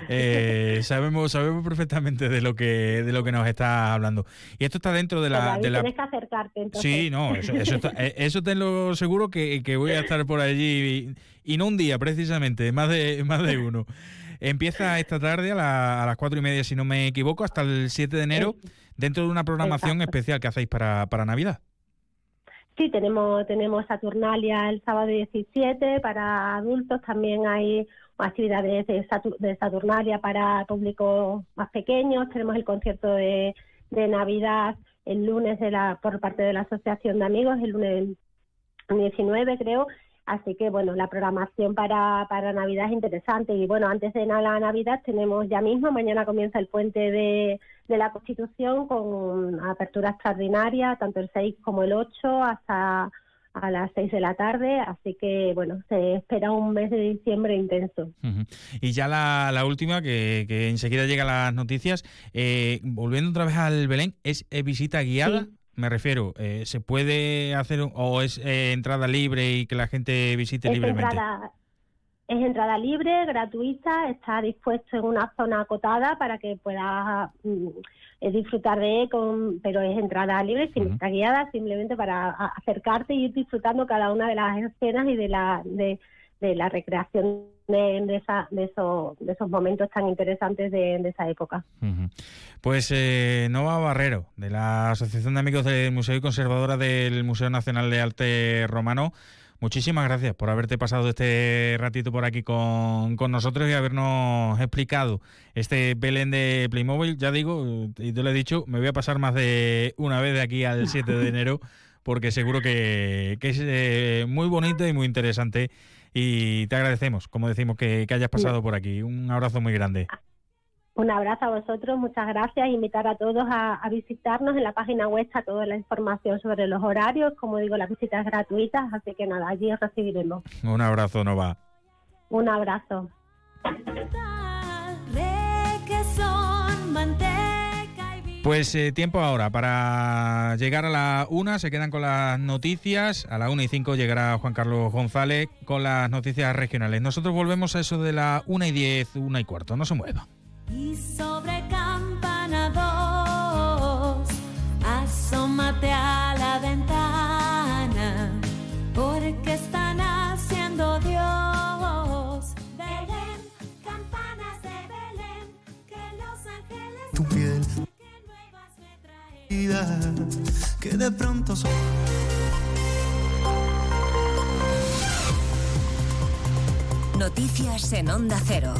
eh, sabemos sabemos perfectamente de lo que de lo que nos está hablando. Y esto está dentro de Pues la de la tienes que acercarte. Entonces. Sí, no, eso, eso, está- eh, eso tenlo seguro que, que voy a estar por allí y, y no un día precisamente, más de más de uno. Empieza esta tarde a, la- a las cuatro y media, si no me equivoco, hasta el 7 de enero, dentro de una programación especial que hacéis para, para Navidad. Sí, tenemos, tenemos Saturnalia el sábado 17 para adultos, también hay actividades de, Satu- de Saturnalia para públicos más pequeños, tenemos el concierto de, de Navidad el lunes de la, por parte de la Asociación de Amigos, el lunes 19 creo, así que bueno, la programación para, para Navidad es interesante. Y bueno, antes de la Navidad tenemos ya mismo, mañana comienza el puente de, de la Constitución con apertura extraordinaria, tanto el 6 como el 8 hasta a las 6 de la tarde, así que bueno, se espera un mes de diciembre intenso. Y ya la, la última, que, que enseguida llegan las noticias, eh, volviendo otra vez al Belén, ¿es eh, visita guiada? Me refiero, eh, ¿se puede hacer un- o es eh, entrada libre y que la gente visite Es libremente? entrada, es entrada libre, gratuita, está dispuesto en una zona acotada para que puedas mm, eh, disfrutar de él, con, pero es entrada libre, sin está guiada, simplemente para acercarte y ir disfrutando cada una de las escenas y de la de, de la recreación de, de, esa, de, esos, de esos momentos tan interesantes de, de esa época. Pues eh, Nova Barrero, de la Asociación de Amigos del Museo y Conservadora del Museo Nacional de Arte Romano, muchísimas gracias por haberte pasado este ratito por aquí con, con nosotros y habernos explicado este Belén de Playmobil. Ya digo, y te lo he dicho, me voy a pasar más de una vez de aquí al 7 de enero porque seguro que, que es eh, muy bonito y muy interesante y te agradecemos, como decimos, que, que hayas pasado por aquí. Un abrazo muy grande. Un abrazo a vosotros, muchas gracias. Invitar a todos a, a visitarnos en la página web está toda la información sobre los horarios. Como digo, las visitas gratuitas, así que nada, allí os recibiremos. Un abrazo, Nova. Un abrazo. Pues eh, tiempo ahora para llegar a la una, se quedan con las noticias. A la una y cinco llegará Juan Carlos González con las noticias regionales. Nosotros volvemos a eso de la una y diez, una y cuarto. No se mueva. Y sobre campana 2, asómate a la ventana, porque están haciendo Dios. Belén, campanas de Belén, que los ángeles tu piel. Que de pronto son. Noticias en Onda Cero.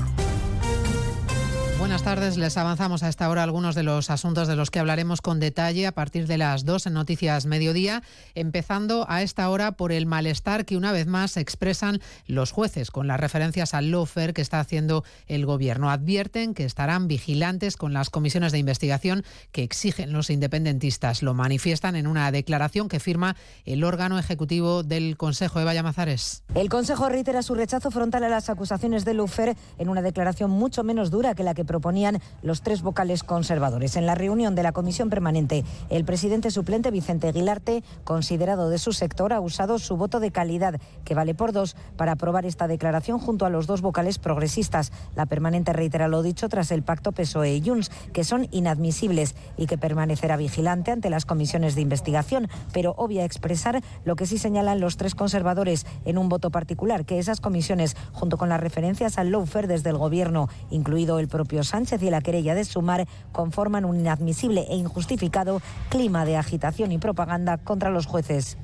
Buenas tardes, les avanzamos a esta hora algunos de los asuntos de los que hablaremos con detalle a partir de las dos en Noticias Mediodía, empezando a esta hora por el malestar que una vez más expresan los jueces con las referencias al lawfare que está haciendo el Gobierno. Advierten que estarán vigilantes con las comisiones de investigación que exigen los independentistas. Lo manifiestan en una declaración que firma el órgano ejecutivo del Consejo. Eva Llamazares. El Consejo reitera su rechazo frontal a las acusaciones de lawfare en una declaración mucho menos dura que la que proponían los tres vocales conservadores. En la reunión de la comisión permanente, el presidente suplente Vicente Aguilarte, considerado de su sector, ha usado su voto de calidad, que vale por dos, para aprobar esta declaración junto a los dos vocales progresistas. La permanente reitera lo dicho tras el pacto PSOE y Junts, que son inadmisibles y que permanecerá vigilante ante las comisiones de investigación, pero obvia expresar lo que sí señalan los tres conservadores en un voto particular, que esas comisiones, junto con las referencias al lawfare desde el Gobierno, incluido el propio Sánchez y la querella de Sumar conforman un inadmisible e injustificado clima de agitación y propaganda contra los jueces.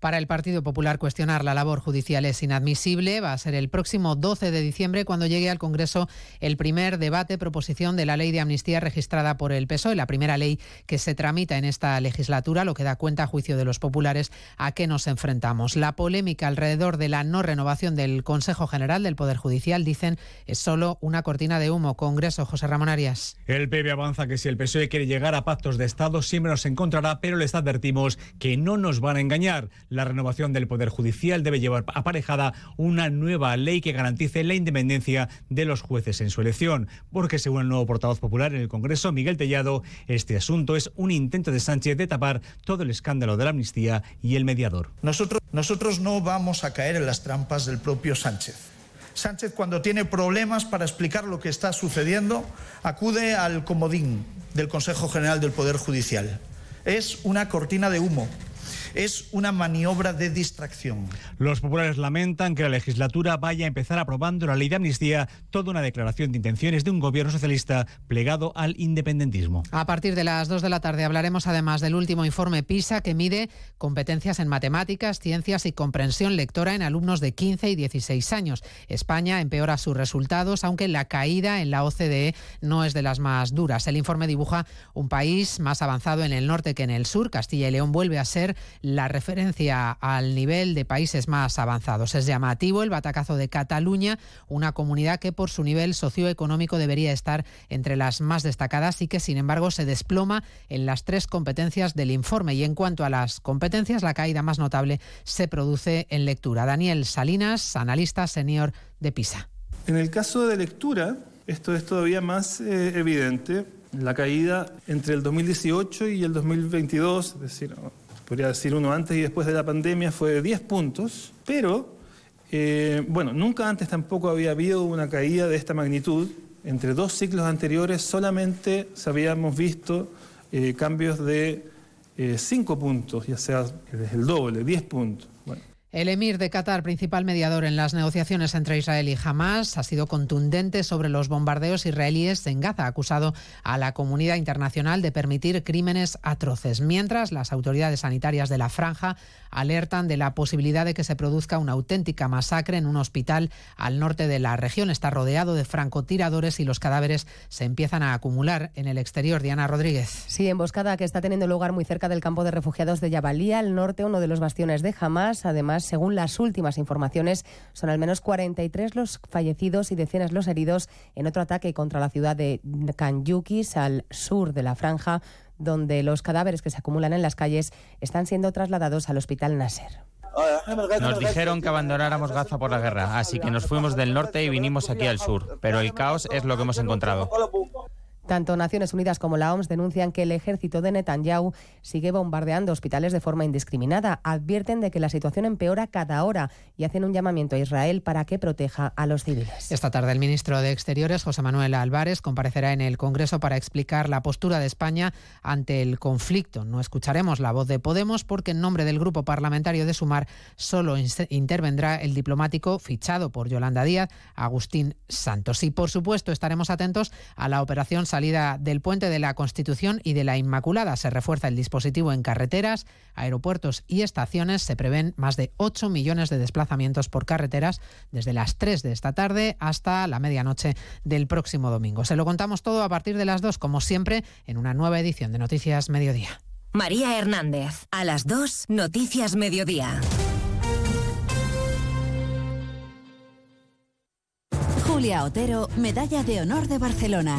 Para el Partido Popular cuestionar la labor judicial es inadmisible. Va a ser el próximo 12 de diciembre cuando llegue al Congreso el primer debate proposición de la ley de amnistía registrada por el PSOE, la primera ley que se tramita en esta legislatura, lo que da cuenta a juicio de los populares a qué nos enfrentamos. La polémica alrededor de la no renovación del Consejo General del Poder Judicial, dicen, es solo una cortina de humo. Congreso, José Ramón Arias. El PP avanza que si el PSOE quiere llegar a pactos de Estado siempre nos encontrará, pero les advertimos que no nos van a engañar. La renovación del Poder Judicial debe llevar aparejada una nueva ley que garantice la independencia de los jueces en su elección, porque según el nuevo portavoz popular en el Congreso, Miguel Tellado, este asunto es un intento de Sánchez de tapar todo el escándalo de la amnistía y el mediador. Nosotros, nosotros no vamos a caer en las trampas del propio Sánchez. Sánchez cuando tiene problemas para explicar lo que está sucediendo, acude al comodín del Consejo General del Poder Judicial. Es una cortina de humo es una maniobra de distracción. Los populares lamentan que la legislatura vaya a empezar aprobando la ley de amnistía, toda una declaración de intenciones de un gobierno socialista plegado al independentismo. A partir de las 2 de la tarde hablaremos además del último informe PISA que mide competencias en matemáticas, ciencias y comprensión lectora en alumnos de 15 y 16 años. España empeora sus resultados, aunque la caída en la OCDE no es de las más duras. El informe dibuja un país más avanzado en el norte que en el sur. Castilla y León vuelve a ser la referencia al nivel de países más avanzados. Es llamativo el batacazo de Cataluña, una comunidad que por su nivel socioeconómico debería estar entre las más destacadas y que sin embargo se desploma en las tres competencias del informe. Y en cuanto a las competencias, la caída más notable se produce en lectura. Daniel Salinas, analista senior de PISA. En el caso de lectura, esto es todavía más eh, evidente. La caída entre el 2018 y el 2022, es decir, podría decir uno antes y después de la pandemia, fue de 10 puntos, pero eh, bueno, nunca antes tampoco había habido una caída de esta magnitud. Entre dos ciclos anteriores solamente habíamos visto eh, cambios de 5 puntos, ya sea el doble, 10 puntos. El emir de Qatar, principal mediador en las negociaciones entre Israel y Hamas, ha sido contundente sobre los bombardeos israelíes en Gaza, acusado a la comunidad internacional de permitir crímenes atroces, mientras las autoridades sanitarias de la franja alertan de la posibilidad de que se produzca una auténtica masacre en un hospital al norte de la región. Está rodeado de francotiradores y los cadáveres se empiezan a acumular en el exterior. Diana Rodríguez. Sí, emboscada que está teniendo lugar muy cerca del campo de refugiados de Yabalía, al norte, uno de los bastiones de Hamas. Además, según las últimas informaciones, son al menos 43 los fallecidos y decenas los heridos en otro ataque contra la ciudad de Khan Yukis, al sur de la franja, donde los cadáveres que se acumulan en las calles están siendo trasladados al hospital Nasser. Nos dijeron que abandonáramos Gaza por la guerra, así que nos fuimos del norte y vinimos aquí al sur, pero el caos es lo que hemos encontrado. Tanto Naciones Unidas como la OMS denuncian que el ejército de Netanyahu sigue bombardeando hospitales de forma indiscriminada. Advierten de que la situación empeora cada hora y hacen un llamamiento a Israel para que proteja a los civiles. Esta tarde el ministro de Exteriores, José Manuel Álvarez, comparecerá en el Congreso para explicar la postura de España ante el conflicto. No escucharemos la voz de Podemos porque en nombre del grupo parlamentario de Sumar solo intervendrá el diplomático fichado por Yolanda Díaz, Agustín Santos. Y por supuesto estaremos atentos a la operación salida del puente de la Constitución y de la Inmaculada. Se refuerza el dispositivo en carreteras, aeropuertos y estaciones. Se prevén más de 8 millones de desplazamientos por carreteras desde las 3 de esta tarde hasta la medianoche del próximo domingo. Se lo contamos todo a partir de las 2, como siempre, en una nueva edición de Noticias Mediodía. María Hernández, a las 2, Noticias Mediodía. Julia Otero, Medalla de Honor de Barcelona.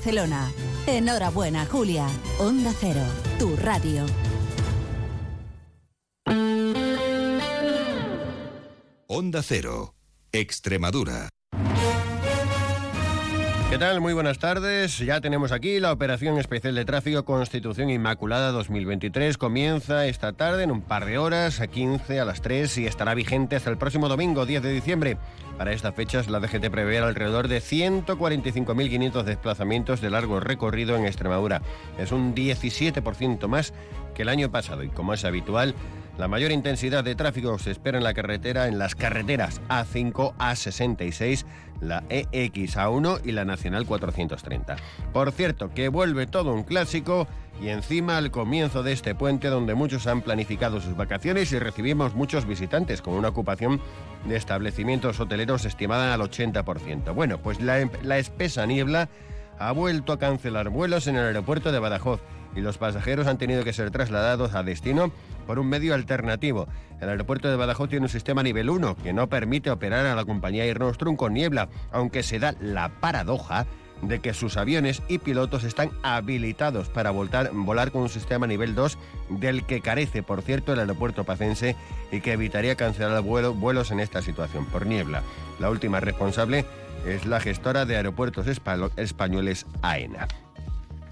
Enhorabuena, Julia. Onda Cero, tu radio. Onda Cero, Extremadura. ¿Qué tal? Muy buenas tardes. Ya tenemos aquí la Operación Especial de Tráfico Constitución Inmaculada 2023. Comienza esta tarde en un par de horas, a 15, a las 3 y estará vigente hasta el próximo domingo, 10 de diciembre. Para estas fechas, la DGT prevé alrededor de 145.500 desplazamientos de largo recorrido en Extremadura. Es un 17% más que el año pasado y, como es habitual, la mayor intensidad de tráfico se espera en la carretera, en las carreteras A5, A66, la EX-A1 y la Nacional 430. Por cierto, que vuelve todo un clásico y encima al comienzo de este puente donde muchos han planificado sus vacaciones y recibimos muchos visitantes con una ocupación de establecimientos hoteleros estimada al 80%. Bueno, pues la, la espesa niebla ha vuelto a cancelar vuelos en el aeropuerto de Badajoz y los pasajeros han tenido que ser trasladados a destino por un medio alternativo. El aeropuerto de Badajoz tiene un sistema nivel 1 que no permite operar a la compañía Air Nostrum con niebla, aunque se da la paradoja de que sus aviones y pilotos están habilitados para volar con un sistema nivel 2 del que carece, por cierto, el aeropuerto pacense y que evitaría cancelar vuelos en esta situación por niebla. La última responsable es la gestora de aeropuertos españoles AENA.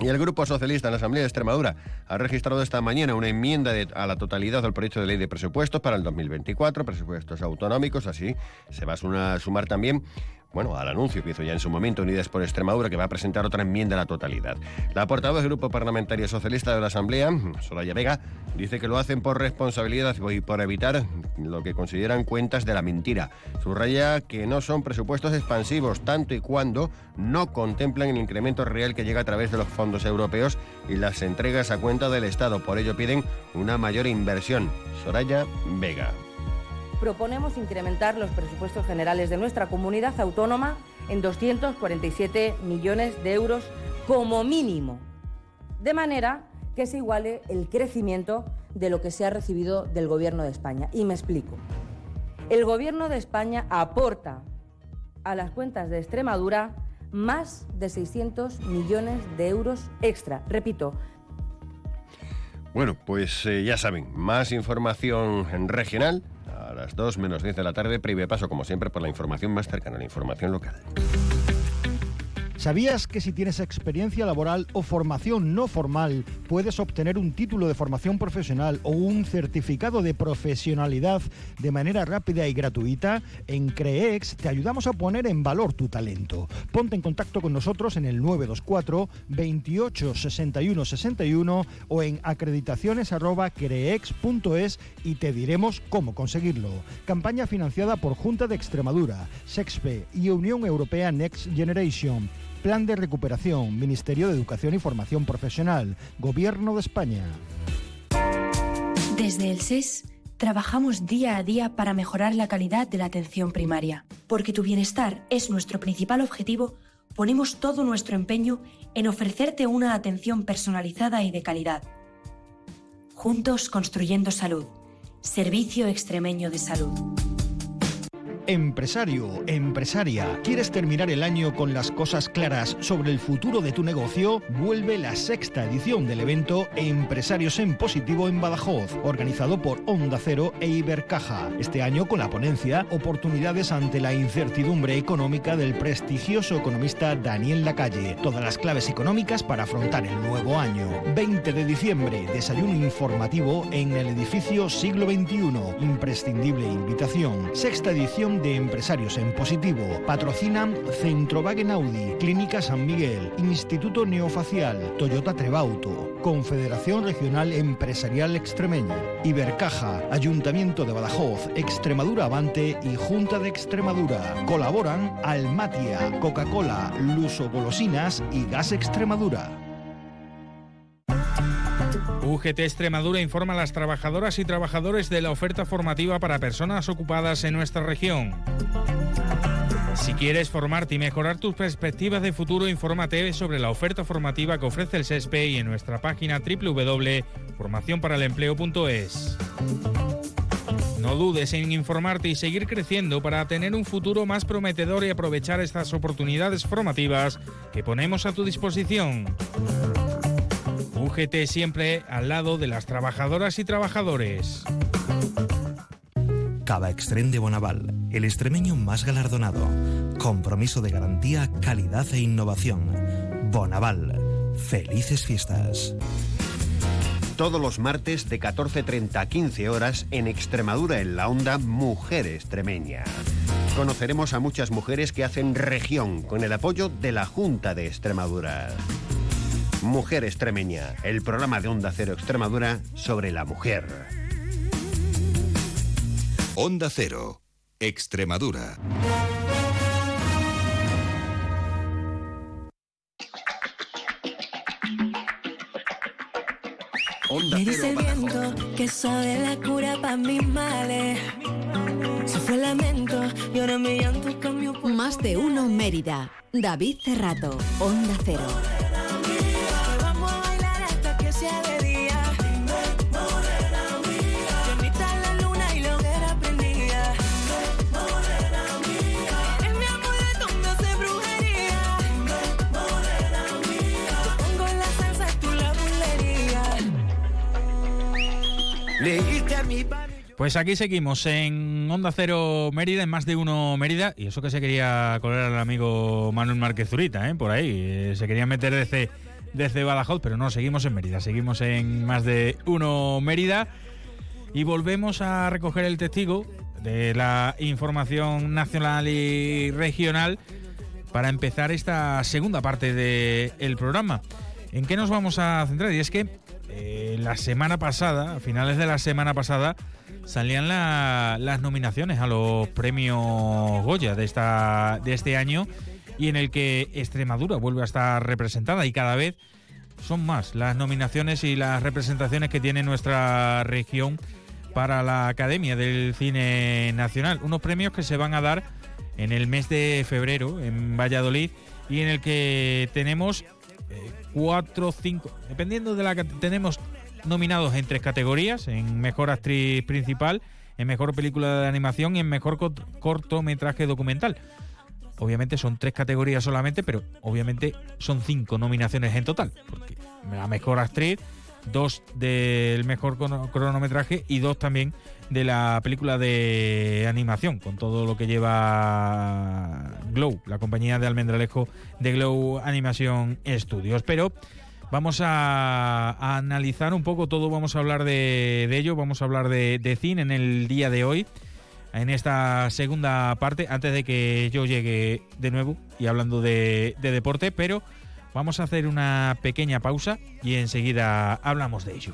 Y el Grupo Socialista en la Asamblea de Extremadura ha registrado esta mañana una enmienda a la totalidad al proyecto de ley de presupuestos para el 2024, presupuestos autonómicos, así se va a sumar también bueno, al anuncio que hizo ya en su momento Unidas por Extremadura, que va a presentar otra enmienda a la totalidad. La portavoz del Grupo Parlamentario Socialista de la Asamblea, Soraya Vega, dice que lo hacen por responsabilidad y por evitar lo que consideran cuentas de la mentira. Subraya que no son presupuestos expansivos, tanto y cuando no contemplan el incremento real que llega a través de los fondos europeos y las entregas a cuenta del Estado. Por ello piden una mayor inversión. Soraya Vega proponemos incrementar los presupuestos generales de nuestra comunidad autónoma en 247 millones de euros como mínimo, de manera que se iguale el crecimiento de lo que se ha recibido del Gobierno de España. Y me explico. El Gobierno de España aporta a las cuentas de Extremadura más de 600 millones de euros extra. Repito, bueno, pues eh, ya saben, más información en regional a las 2 menos 10 de la tarde, previo paso, como siempre, por la información más cercana, la información local. ¿Sabías que si tienes experiencia laboral o formación no formal, puedes obtener un título de formación profesional o un certificado de profesionalidad de manera rápida y gratuita? En CREEX te ayudamos a poner en valor tu talento. Ponte en contacto con nosotros en el 924 28 61 61 o en acreditaciones.creex.es y te diremos cómo conseguirlo. Campaña financiada por Junta de Extremadura, SEXPE y Unión Europea Next Generation. Plan de Recuperación, Ministerio de Educación y Formación Profesional, Gobierno de España. Desde el SES trabajamos día a día para mejorar la calidad de la atención primaria, porque tu bienestar es nuestro principal objetivo ponemos todo nuestro empeño en ofrecerte una atención personalizada y de calidad. Juntos construyendo salud. Servicio Extremeño de Salud. Empresario, empresaria, ¿quieres terminar el año con las cosas claras sobre el futuro de tu negocio? Vuelve la sexta edición del evento Empresarios en Positivo en Badajoz, organizado por Onda Cero e Ibercaja. Este año con la ponencia Oportunidades ante la incertidumbre económica del prestigioso economista Daniel Lacalle. Todas las claves económicas para afrontar el nuevo año. 20 de diciembre, desayuno informativo en el edificio Siglo XXI. Imprescindible invitación. Sexta edición de Empresarios en Positivo. Patrocinan Centrowagen Audi, Clínica San Miguel, Instituto Neofacial, Toyota Trebauto, Confederación Regional Empresarial Extremeña, Ibercaja, Ayuntamiento de Badajoz, Extremadura Avante y Junta de Extremadura. Colaboran Almatia, Coca-Cola, Luso Golosinas y Gas Extremadura. UGT Extremadura informa a las trabajadoras y trabajadores de la oferta formativa para personas ocupadas en nuestra región. Si quieres formarte y mejorar tus perspectivas de futuro, infórmate sobre la oferta formativa que ofrece el SESPE y en nuestra página www.formacionparalempleo.es. No dudes en informarte y seguir creciendo para tener un futuro más prometedor y aprovechar estas oportunidades formativas que ponemos a tu disposición. UGT siempre al lado de las trabajadoras y trabajadores. Cava Extrem de Bonaval, el extremeño más galardonado. Compromiso de garantía, calidad e innovación. Bonaval, felices fiestas. Todos los martes de 14.30 a 15 horas en Extremadura en la onda Mujer Extremeña. Conoceremos a muchas mujeres que hacen región con el apoyo de la Junta de Extremadura. Mujer Extremeña, el programa de Onda Cero Extremadura sobre la mujer. Onda Cero, Extremadura. Me dice el viento que sabe la cura para mis males. Se fue el lamento y ahora mi llanto cambió por Más de uno Mérida. David Cerrato, Onda Cero. Pues aquí seguimos en Onda Cero Mérida, en más de uno Mérida, y eso que se quería colar al amigo Manuel Márquez Zurita, ¿eh? por ahí, eh, se quería meter desde, desde Badajoz, pero no, seguimos en Mérida, seguimos en más de uno Mérida, y volvemos a recoger el testigo de la información nacional y regional para empezar esta segunda parte del programa. ¿En qué nos vamos a centrar? Y es que eh, la semana pasada, a finales de la semana pasada, salían la- las nominaciones a los premios Goya de, esta, de este año y en el que Extremadura vuelve a estar representada y cada vez son más las nominaciones y las representaciones que tiene nuestra región para la Academia del Cine Nacional. Unos premios que se van a dar en el mes de febrero en Valladolid y en el que tenemos eh, cuatro, cinco, dependiendo de la que tenemos nominados en tres categorías, en mejor actriz principal, en mejor película de animación y en mejor cort- cortometraje documental. Obviamente son tres categorías solamente, pero obviamente son cinco nominaciones en total, porque la mejor actriz, dos del mejor crono- cronometraje y dos también de la película de animación, con todo lo que lleva Glow, la compañía de Almendralejo de Glow Animation Studios. Pero vamos a, analizar un poco todo, vamos a hablar de, ello, vamos a hablar de, de cine en el día de hoy en esta segunda parte, antes de que yo llegue de nuevo y hablando de deporte, pero vamos a hacer una pequeña pausa y enseguida hablamos de ello.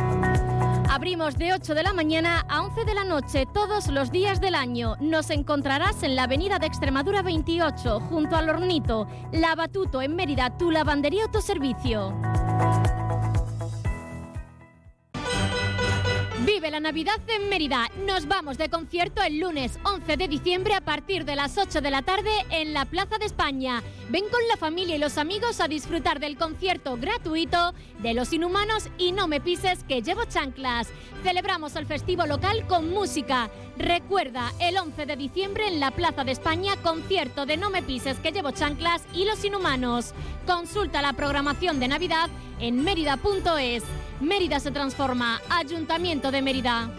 Abrimos de 8 de la mañana a 11 de la noche todos los días del año. Nos encontrarás en la avenida de Extremadura 28, junto al Hornito. Lavatuto en Mérida, tu lavandería autoservicio. Vive la Navidad en Mérida. Nos vamos de concierto el lunes 11 de diciembre a partir de las 8 de la tarde en la Plaza de España. Ven con la familia y los amigos a disfrutar del concierto gratuito de Los Inhumanos y No Me Pises que llevo chanclas. Celebramos el festivo local con música. Recuerda, el 11 de diciembre en la Plaza de España, concierto de No Me Pises que llevo chanclas y Los Inhumanos. Consulta la programación de Navidad en mérida.es. Mérida se transforma. Ayuntamiento de Mérida.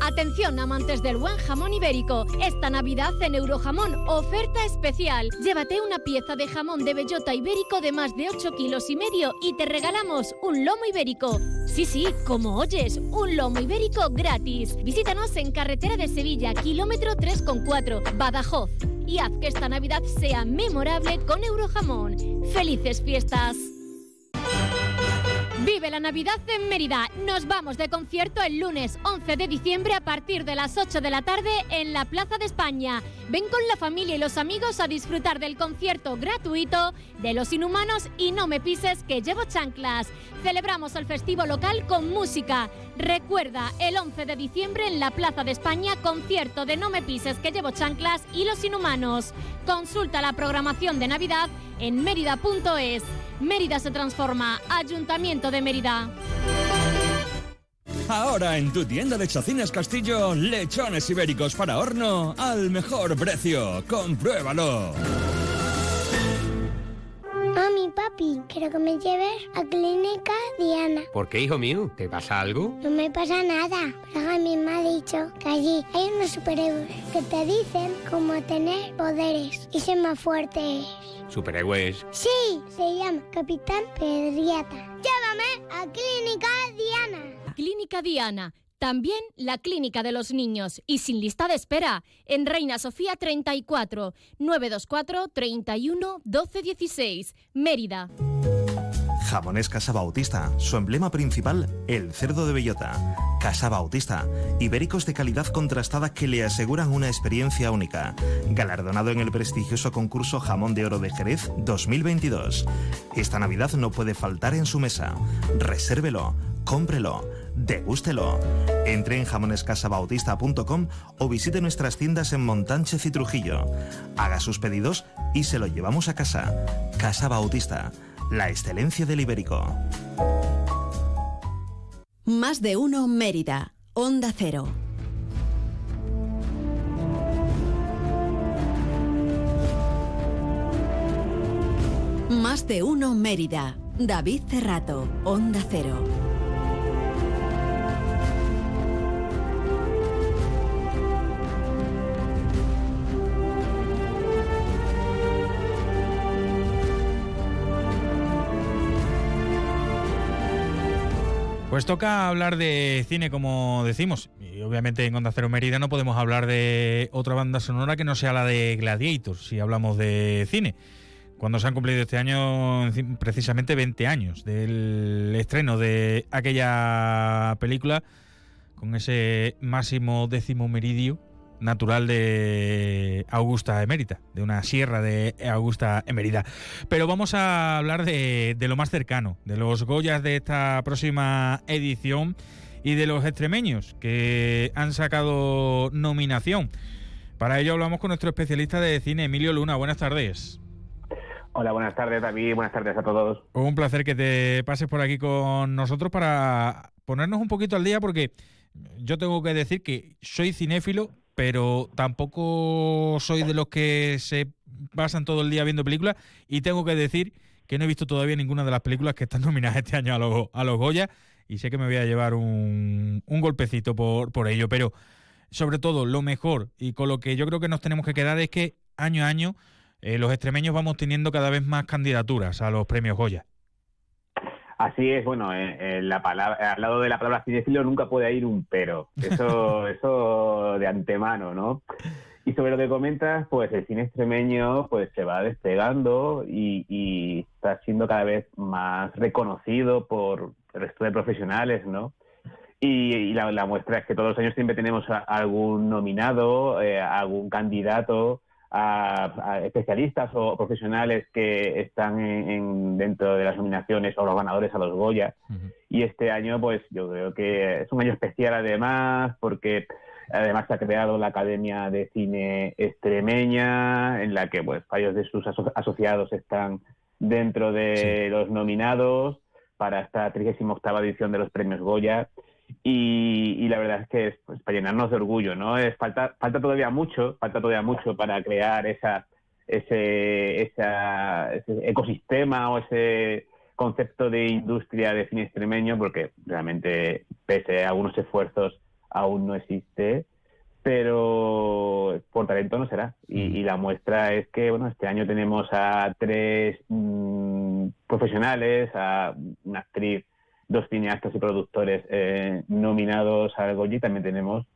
Atención amantes del buen jamón ibérico. Esta Navidad en Eurojamón, oferta especial. Llévate una pieza de jamón de bellota ibérico de más de 8 kilos y medio y te regalamos un lomo ibérico. Sí, sí, como oyes, un lomo ibérico gratis. Visítanos en Carretera de Sevilla, kilómetro 3,4, Badajoz. Y haz que esta Navidad sea memorable con Eurojamón. ¡Felices fiestas! Vive la Navidad en Mérida. Nos vamos de concierto el lunes 11 de diciembre a partir de las 8 de la tarde en la Plaza de España. Ven con la familia y los amigos a disfrutar del concierto gratuito de Los Inhumanos y No Me Pises que llevo chanclas. Celebramos el festivo local con música. Recuerda, el 11 de diciembre en la Plaza de España, concierto de No Me Pises que llevo chanclas y Los Inhumanos. Consulta la programación de Navidad en mérida.es. Mérida se transforma. Ayuntamiento de Mérida. Ahora en tu tienda de Chacines Castillo, lechones ibéricos para horno al mejor precio. Compruébalo. Mami, papi, quiero que me lleves a Diana. ¿Por qué, hijo mío? ¿Te pasa algo? No me pasa nada, pero a mí me ha dicho que allí hay unos superhéroes que te dicen cómo tener poderes y ser más fuertes. ¿Superhéroes? Sí, se llama Capitán Pedriata. Llévame a Clínica Diana. Clínica Diana. También la Clínica de los Niños y sin lista de espera en Reina Sofía 34 924 31 12 16 Mérida. Jamones Casa Bautista, su emblema principal, el cerdo de bellota. Casa Bautista, ibéricos de calidad contrastada que le aseguran una experiencia única. Galardonado en el prestigioso concurso Jamón de Oro de Jerez 2022. Esta Navidad no puede faltar en su mesa. Resérvelo, cómprelo, degústelo. Entre en jamonescasabautista.com o visite nuestras tiendas en Montánchez y Trujillo. Haga sus pedidos y se lo llevamos a casa. Casa Bautista la excelencia del ibérico. Más de uno Mérida. Onda Cero. Más de uno Mérida. David Cerrato. Onda Cero. Pues toca hablar de cine, como decimos. Y obviamente en Onda Cero Mérida no podemos hablar de otra banda sonora que no sea la de Gladiator, si hablamos de cine. Cuando se han cumplido este año precisamente 20 años del estreno de aquella película con ese máximo décimo meridio natural de Augusta Emérita, de una sierra de Augusta Emérita. Pero vamos a hablar de, lo más cercano, de los Goyas de esta próxima edición y de los extremeños que han sacado nominación. Para ello hablamos con nuestro especialista de cine, Emilio Luna. Buenas tardes. Hola, buenas tardes David, buenas tardes a todos. Un placer que te pases por aquí con nosotros para ponernos un poquito al día porque yo tengo que decir que soy cinéfilo, pero tampoco soy de los que se pasan todo el día viendo películas y tengo que decir que no he visto todavía ninguna de las películas que están nominadas este año a los, a los Goya y sé que me voy a llevar un, un golpecito por, por ello, pero sobre todo lo mejor y con lo que yo creo que nos tenemos que quedar es que año a año eh, los extremeños vamos teniendo cada vez más candidaturas a los premios Goya. Así es, bueno, eh, la palabra, al lado de la palabra cinefilo nunca puede ir un pero. Eso, eso de antemano, ¿no? Y sobre lo que comentas, pues el cine extremeño pues se va despegando y, está siendo cada vez más reconocido por el resto de profesionales, ¿no? Y, la, muestra es que todos los años siempre tenemos algún nominado, eh, algún candidato a, especialistas o profesionales que están en, dentro de las nominaciones o los ganadores a los Goya. Y este año, pues yo creo que es un año especial además, porque además se ha creado la Academia de Cine Extremeña, en la que pues varios de sus asociados están dentro de los nominados para esta 38 edición de los premios Goya. Y, la verdad es que es pues, para llenarnos de orgullo, ¿no? Es, falta, falta todavía mucho, falta todavía mucho para crear esa, ese, ese ecosistema o ese concepto de industria de cine extremeño, porque realmente, pese a algunos esfuerzos, aún no existe, pero por talento no será. Y, la muestra es que, bueno, este año tenemos a tres mm, profesionales, a una actriz dos cineastas y productores eh, nominados al Goya también tenemos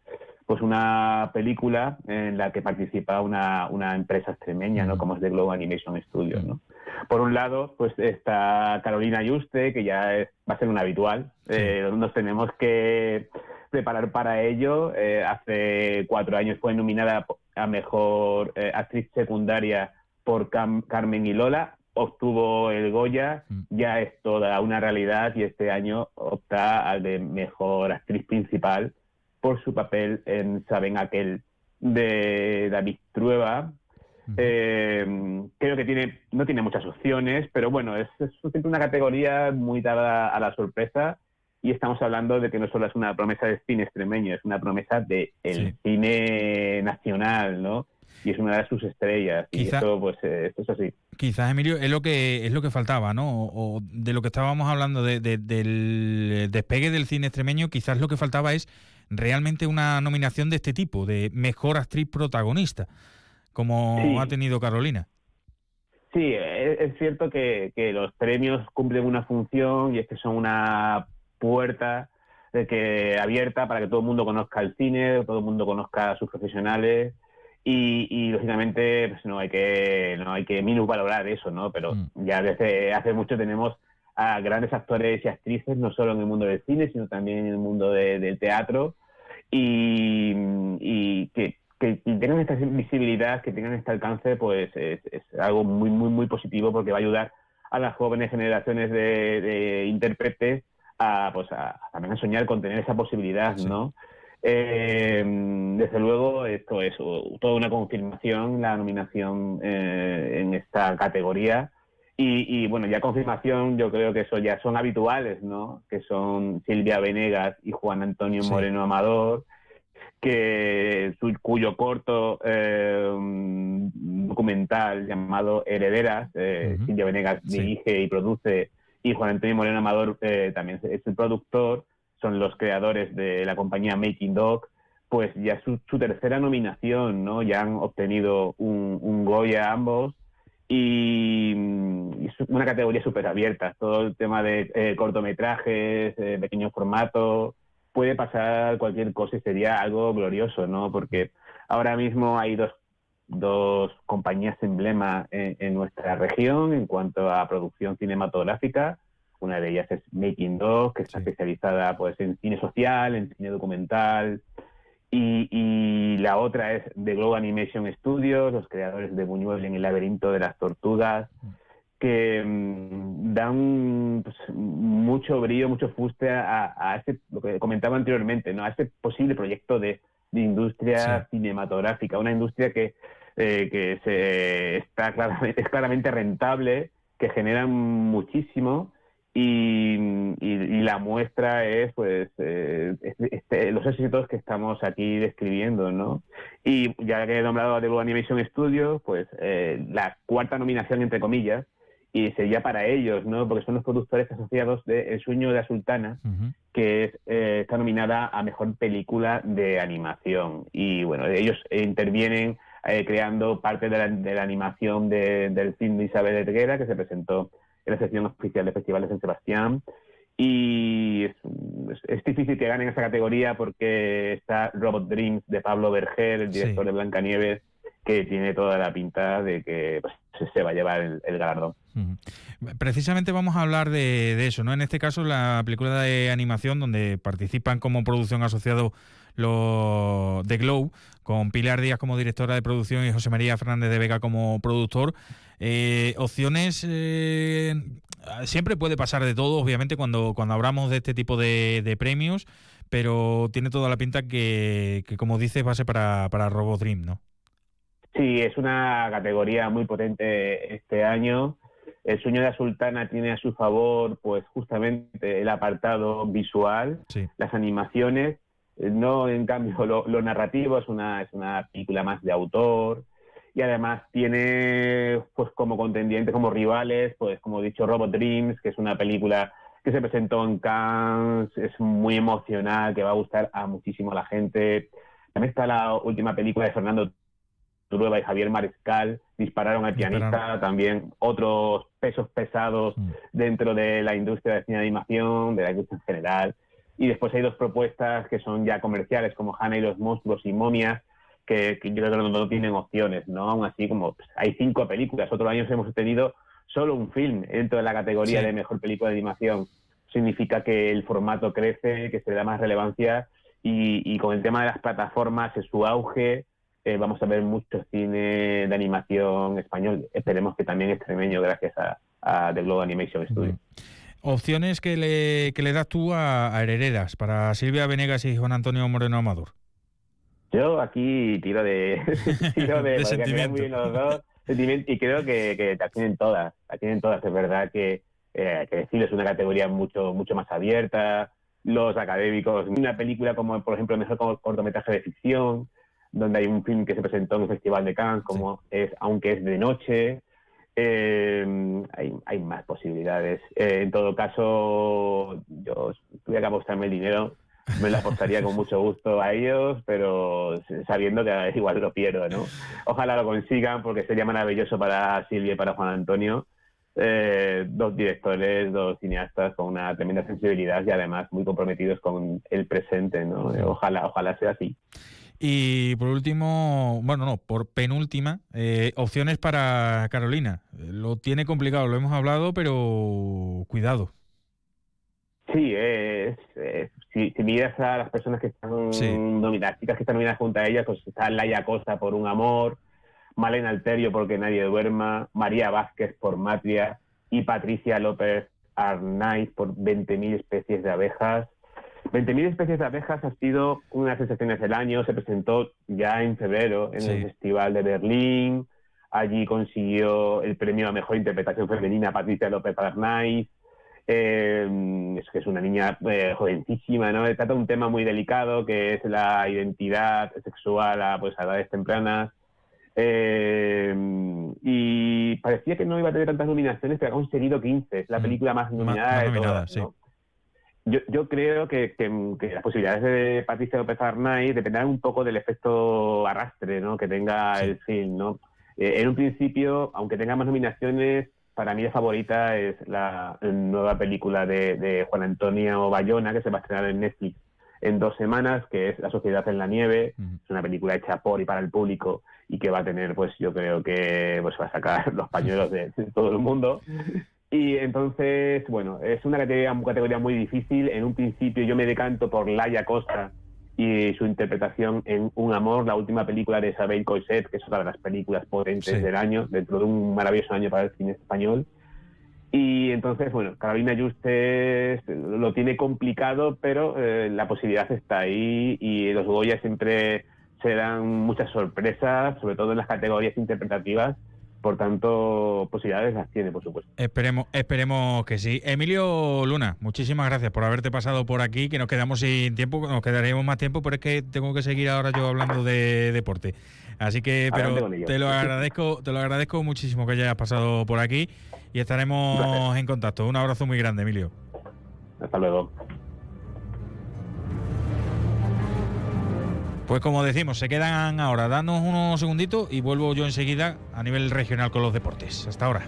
pues una película en la que participa una, una empresa extremeña, ¿no? Como es The Global Animation Studios, ¿no? Por un lado, pues está Carolina Yuste, que ya va a ser un habitual. Eh, nos tenemos que preparar para ello. Eh, hace cuatro años fue nominada a Mejor Actriz Secundaria por Carmen y Lola obtuvo el Goya, mm. ya es toda una realidad y este año opta al de mejor actriz principal por su papel en Saben aquel de David Trueba. Eh, creo que tiene no tiene muchas opciones, pero bueno, es, es siempre una categoría muy dada a la sorpresa y estamos hablando de que no solo es una promesa de cine extremeño, es una promesa de el cine nacional, ¿no? Y es una de sus estrellas. y esto, pues, eh, esto es así. Quizás, Emilio, es lo que es lo que faltaba, ¿no? O, de lo que estábamos hablando de, del despegue del cine extremeño, quizás lo que faltaba es realmente una nominación de este tipo, de mejor actriz protagonista, como ha tenido Carolina. Sí, es, cierto que, que, los premios cumplen una función y es que son una puerta de que abierta para que todo el mundo conozca el cine, todo el mundo conozca a sus profesionales y, lógicamente pues no hay que no hay que minusvalorar eso, ¿no? Pero mm. ya desde hace mucho tenemos a grandes actores y actrices, no solo en el mundo del cine, sino también en el mundo del teatro, y, que, tengan esta visibilidad, que tengan este alcance, pues es, algo muy, muy, muy positivo porque va a ayudar a las jóvenes generaciones de, intérpretes a, pues a, también a soñar con tener esa posibilidad, ¿no? Eh, desde luego, esto es toda una confirmación, la nominación eh, en esta categoría. Y, bueno, ya confirmación, yo creo que eso ya son habituales, ¿no? Que son Silvia Venegas y Juan Antonio Moreno Amador, que su, cuyo corto eh, documental llamado Herederas, eh, Silvia Venegas dirige y produce, y Juan Antonio Moreno Amador también es el productor son los creadores de la compañía Making Dog, pues ya su, tercera nominación, ¿no? Ya han obtenido un, Goya ambos y, una categoría súper abierta. Todo el tema de eh, cortometrajes, eh, pequeño formato, puede pasar cualquier cosa y sería algo glorioso, ¿no? Porque ahora mismo hay dos, dos compañías emblema en nuestra región en cuanto a producción cinematográfica una de ellas es Making Dog, que está especializada pues, en cine social, en cine documental. Y, la otra es The Global Animation Studios, los creadores de Buñuel en el laberinto de las tortugas, que mm, dan pues, mucho brillo, mucho fuste a, ese, lo que comentaba anteriormente, ¿no? a ese posible proyecto de, industria cinematográfica, una industria que, eh, que se, está claramente, es claramente rentable, que genera muchísimo y, la muestra es pues eh, este, los éxitos que estamos aquí describiendo, ¿no? Y ya que he nombrado a The Animation Studios, pues eh, la cuarta nominación entre comillas y sería para ellos, ¿no? Porque son los productores asociados de El sueño de la sultana, que es, eh, está nominada a mejor película de animación y bueno ellos intervienen eh, creando parte de la, de la animación de- del film de Isabel Herguera, que se presentó en la sección oficial de festivales en Sebastián. Y es, difícil que gane en esa categoría porque está Robot Dreams de Pablo Berger, el director Sí. de Blancanieves, que tiene toda la pinta de que pues, se- va a llevar el, galardón. Precisamente vamos a hablar de, de eso, ¿no? En este caso, la película de animación donde participan como producción asociado los The Glow, con Pilar Díaz como directora de producción y José María Fernández de Vega como productor. Eh, opciones, eh, siempre puede pasar de todo, obviamente, cuando, cuando hablamos de este tipo de, de premios, pero tiene toda la pinta que, que, como dices, va para, para Robo Dream, ¿no? Sí, es una categoría muy potente este año. El sueño de la sultana tiene a su favor, pues justamente el apartado visual, Sí. las animaciones, no en cambio lo, lo narrativo, es una, es una película más de autor y además tiene pues como contendientes, como rivales, pues como he dicho, Robot Dreams, que es una película que se presentó en Cannes, es muy emocional, que va a gustar a muchísimo a la gente. También está la última película de Fernando Trueba y Javier Mariscal, dispararon al pianista, Dispararon. también otros pesos pesados dentro de la industria de cine de animación, de la industria en general. Y después hay dos propuestas que son ya comerciales, como Hannah y los monstruos y momias, que, que yo creo que no, no tienen opciones, ¿no? Aún así, como pues, hay cinco películas, otros años hemos tenido solo un film dentro de la categoría Sí. de mejor película de animación. Significa que el formato crece, que se le da más relevancia y, y con el tema de las plataformas, en su auge, eh, vamos a ver mucho cine de animación español. Esperemos que también extremeño, gracias a, a The Globe Animation Studio. Opciones que le, que le das tú a, a Herederas para Silvia Venegas y Juan Antonio Moreno Amador. Yo aquí tiro de, tiro de, De sentimiento. los dos, sentimiento, y creo que, que la tienen todas, la tienen todas, es verdad que, eh, que decirlo, es una categoría mucho, mucho más abierta, los académicos, una película como por ejemplo el mejor co- cortometraje de ficción, donde hay un film que se presentó en el Festival de Cannes, como es Aunque es de noche, eh, hay, hay más posibilidades. Eh, en todo caso, yo tuviera que apostarme el dinero, me lo apostaría con mucho gusto a ellos, pero sabiendo que igual lo pierdo, ¿no? Ojalá lo consigan porque sería maravilloso para Silvia y para Juan Antonio. Eh, dos directores, dos cineastas con una tremenda sensibilidad y además muy comprometidos con el presente, ¿no? Ojalá, ojalá sea así. Y por último, bueno, no, por penúltima, eh, opciones para Carolina. Eh, Lo tiene complicado, lo hemos hablado, pero cuidado. Sí, es, es- si, si miras a las personas que están Sí. nominadas, chicas que están nominadas junto a ellas, pues está Laia Costa por Un Amor, Malena Alterio porque Nadie Duerma, María Vázquez por Matria y Patricia López Arnaiz por 20.000 especies de abejas. 20.000 especies de abejas ha sido una de las sensaciones del año, se presentó ya en febrero en Sí. el Festival de Berlín, allí consiguió el premio a Mejor Interpretación Femenina Patricia López Arnaiz, eh, es que es una niña eh, jovencísima, ¿no? Trata un tema muy delicado que es la identidad sexual a, pues, a edades tempranas. Eh, y parecía que no iba a tener tantas nominaciones, pero ha conseguido 15. Es la película más nominada más de nominada, sí. Yo, yo creo que, que- que las posibilidades de Patricia López Arnaiz dependerán un poco del efecto arrastre ¿no? que tenga el film. ¿no? Eh, en un principio, aunque tenga más nominaciones, para mí la favorita es la nueva película de, de Juan Antonio Bayona, que se va a estrenar en Netflix en dos semanas, que es La Sociedad en la Nieve. Es una película hecha por y para el público y que va a tener, pues yo creo que pues va a sacar los pañuelos de, de todo el mundo. Y entonces, bueno, es una categoría, categoría muy difícil. En un principio yo me decanto por Laia Costa y su interpretación en Un Amor, la última película de Isabel Coixet, que es otra de las películas potentes Sí. del año, dentro de un maravilloso año para el cine español. Y entonces, bueno, Carolina Justes lo tiene complicado, pero eh, la posibilidad está ahí y los Goya siempre serán muchas sorpresas, sobre todo en las categorías interpretativas. Por tanto, posibilidades las tiene, por supuesto. Esperemos, esperemos que sí. Emilio Luna, muchísimas gracias por haberte pasado por aquí, que nos quedamos sin tiempo, nos quedaremos más tiempo, pero es que tengo que seguir ahora yo hablando de deporte. Así que, pero te lo agradezco, te lo agradezco muchísimo que hayas pasado por aquí y estaremos en contacto. Un abrazo muy grande, Emilio. Hasta luego. Pues como decimos, se quedan ahora. Danos unos segunditos y vuelvo yo enseguida a nivel regional con los deportes. Hasta ahora.